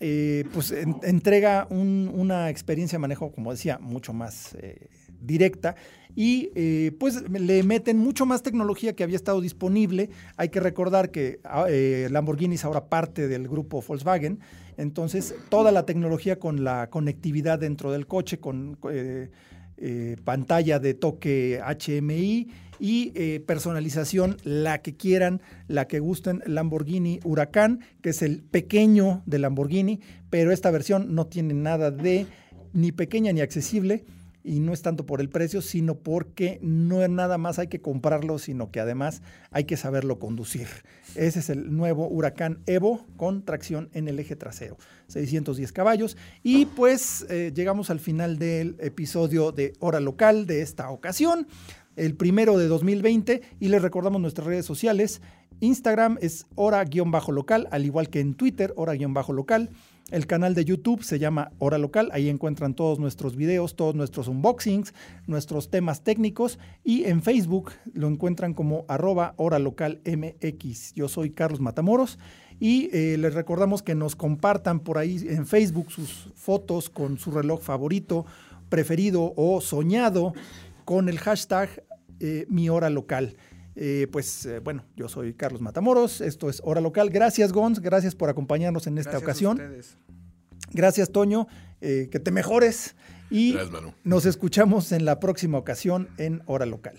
eh, pues entrega una experiencia de manejo, como decía, mucho más eh, directa y pues le meten mucho más tecnología que había estado disponible. Hay que recordar que ah, Lamborghini es ahora parte del grupo Volkswagen, entonces toda la tecnología con la conectividad dentro del coche, con eh, pantalla de toque HMI y eh, personalización, la que quieran, la que gusten, Lamborghini Huracán, que es el pequeño de Lamborghini, pero esta versión no tiene nada de ni pequeña ni accesible y no es tanto por el precio, sino porque no es nada más hay que comprarlo, sino que además hay que saberlo conducir. Ese es el nuevo Huracán Evo con tracción en el eje trasero, 610 caballos. Y pues eh, llegamos al final del episodio de Hora Local de esta ocasión, el primero de 2020, y les recordamos nuestras redes sociales. Instagram es hora-local, al igual que en Twitter, hora-local. El canal de YouTube se llama Hora Local, ahí encuentran todos nuestros videos, todos nuestros unboxings, nuestros temas técnicos y en Facebook lo encuentran como arroba Hora Local MX. Yo soy Carlos Matamoros y eh, les recordamos que nos compartan por ahí en Facebook sus fotos con su reloj favorito, preferido o soñado con el hashtag eh, Mi Hora Local. Eh, pues bueno, yo soy Carlos Matamoros, esto es Hora Local. Gracias Gons, gracias por acompañarnos en esta ocasión. Gracias, Toño. Eh, que te mejores. Y nos escuchamos en la próxima ocasión en Hora Local.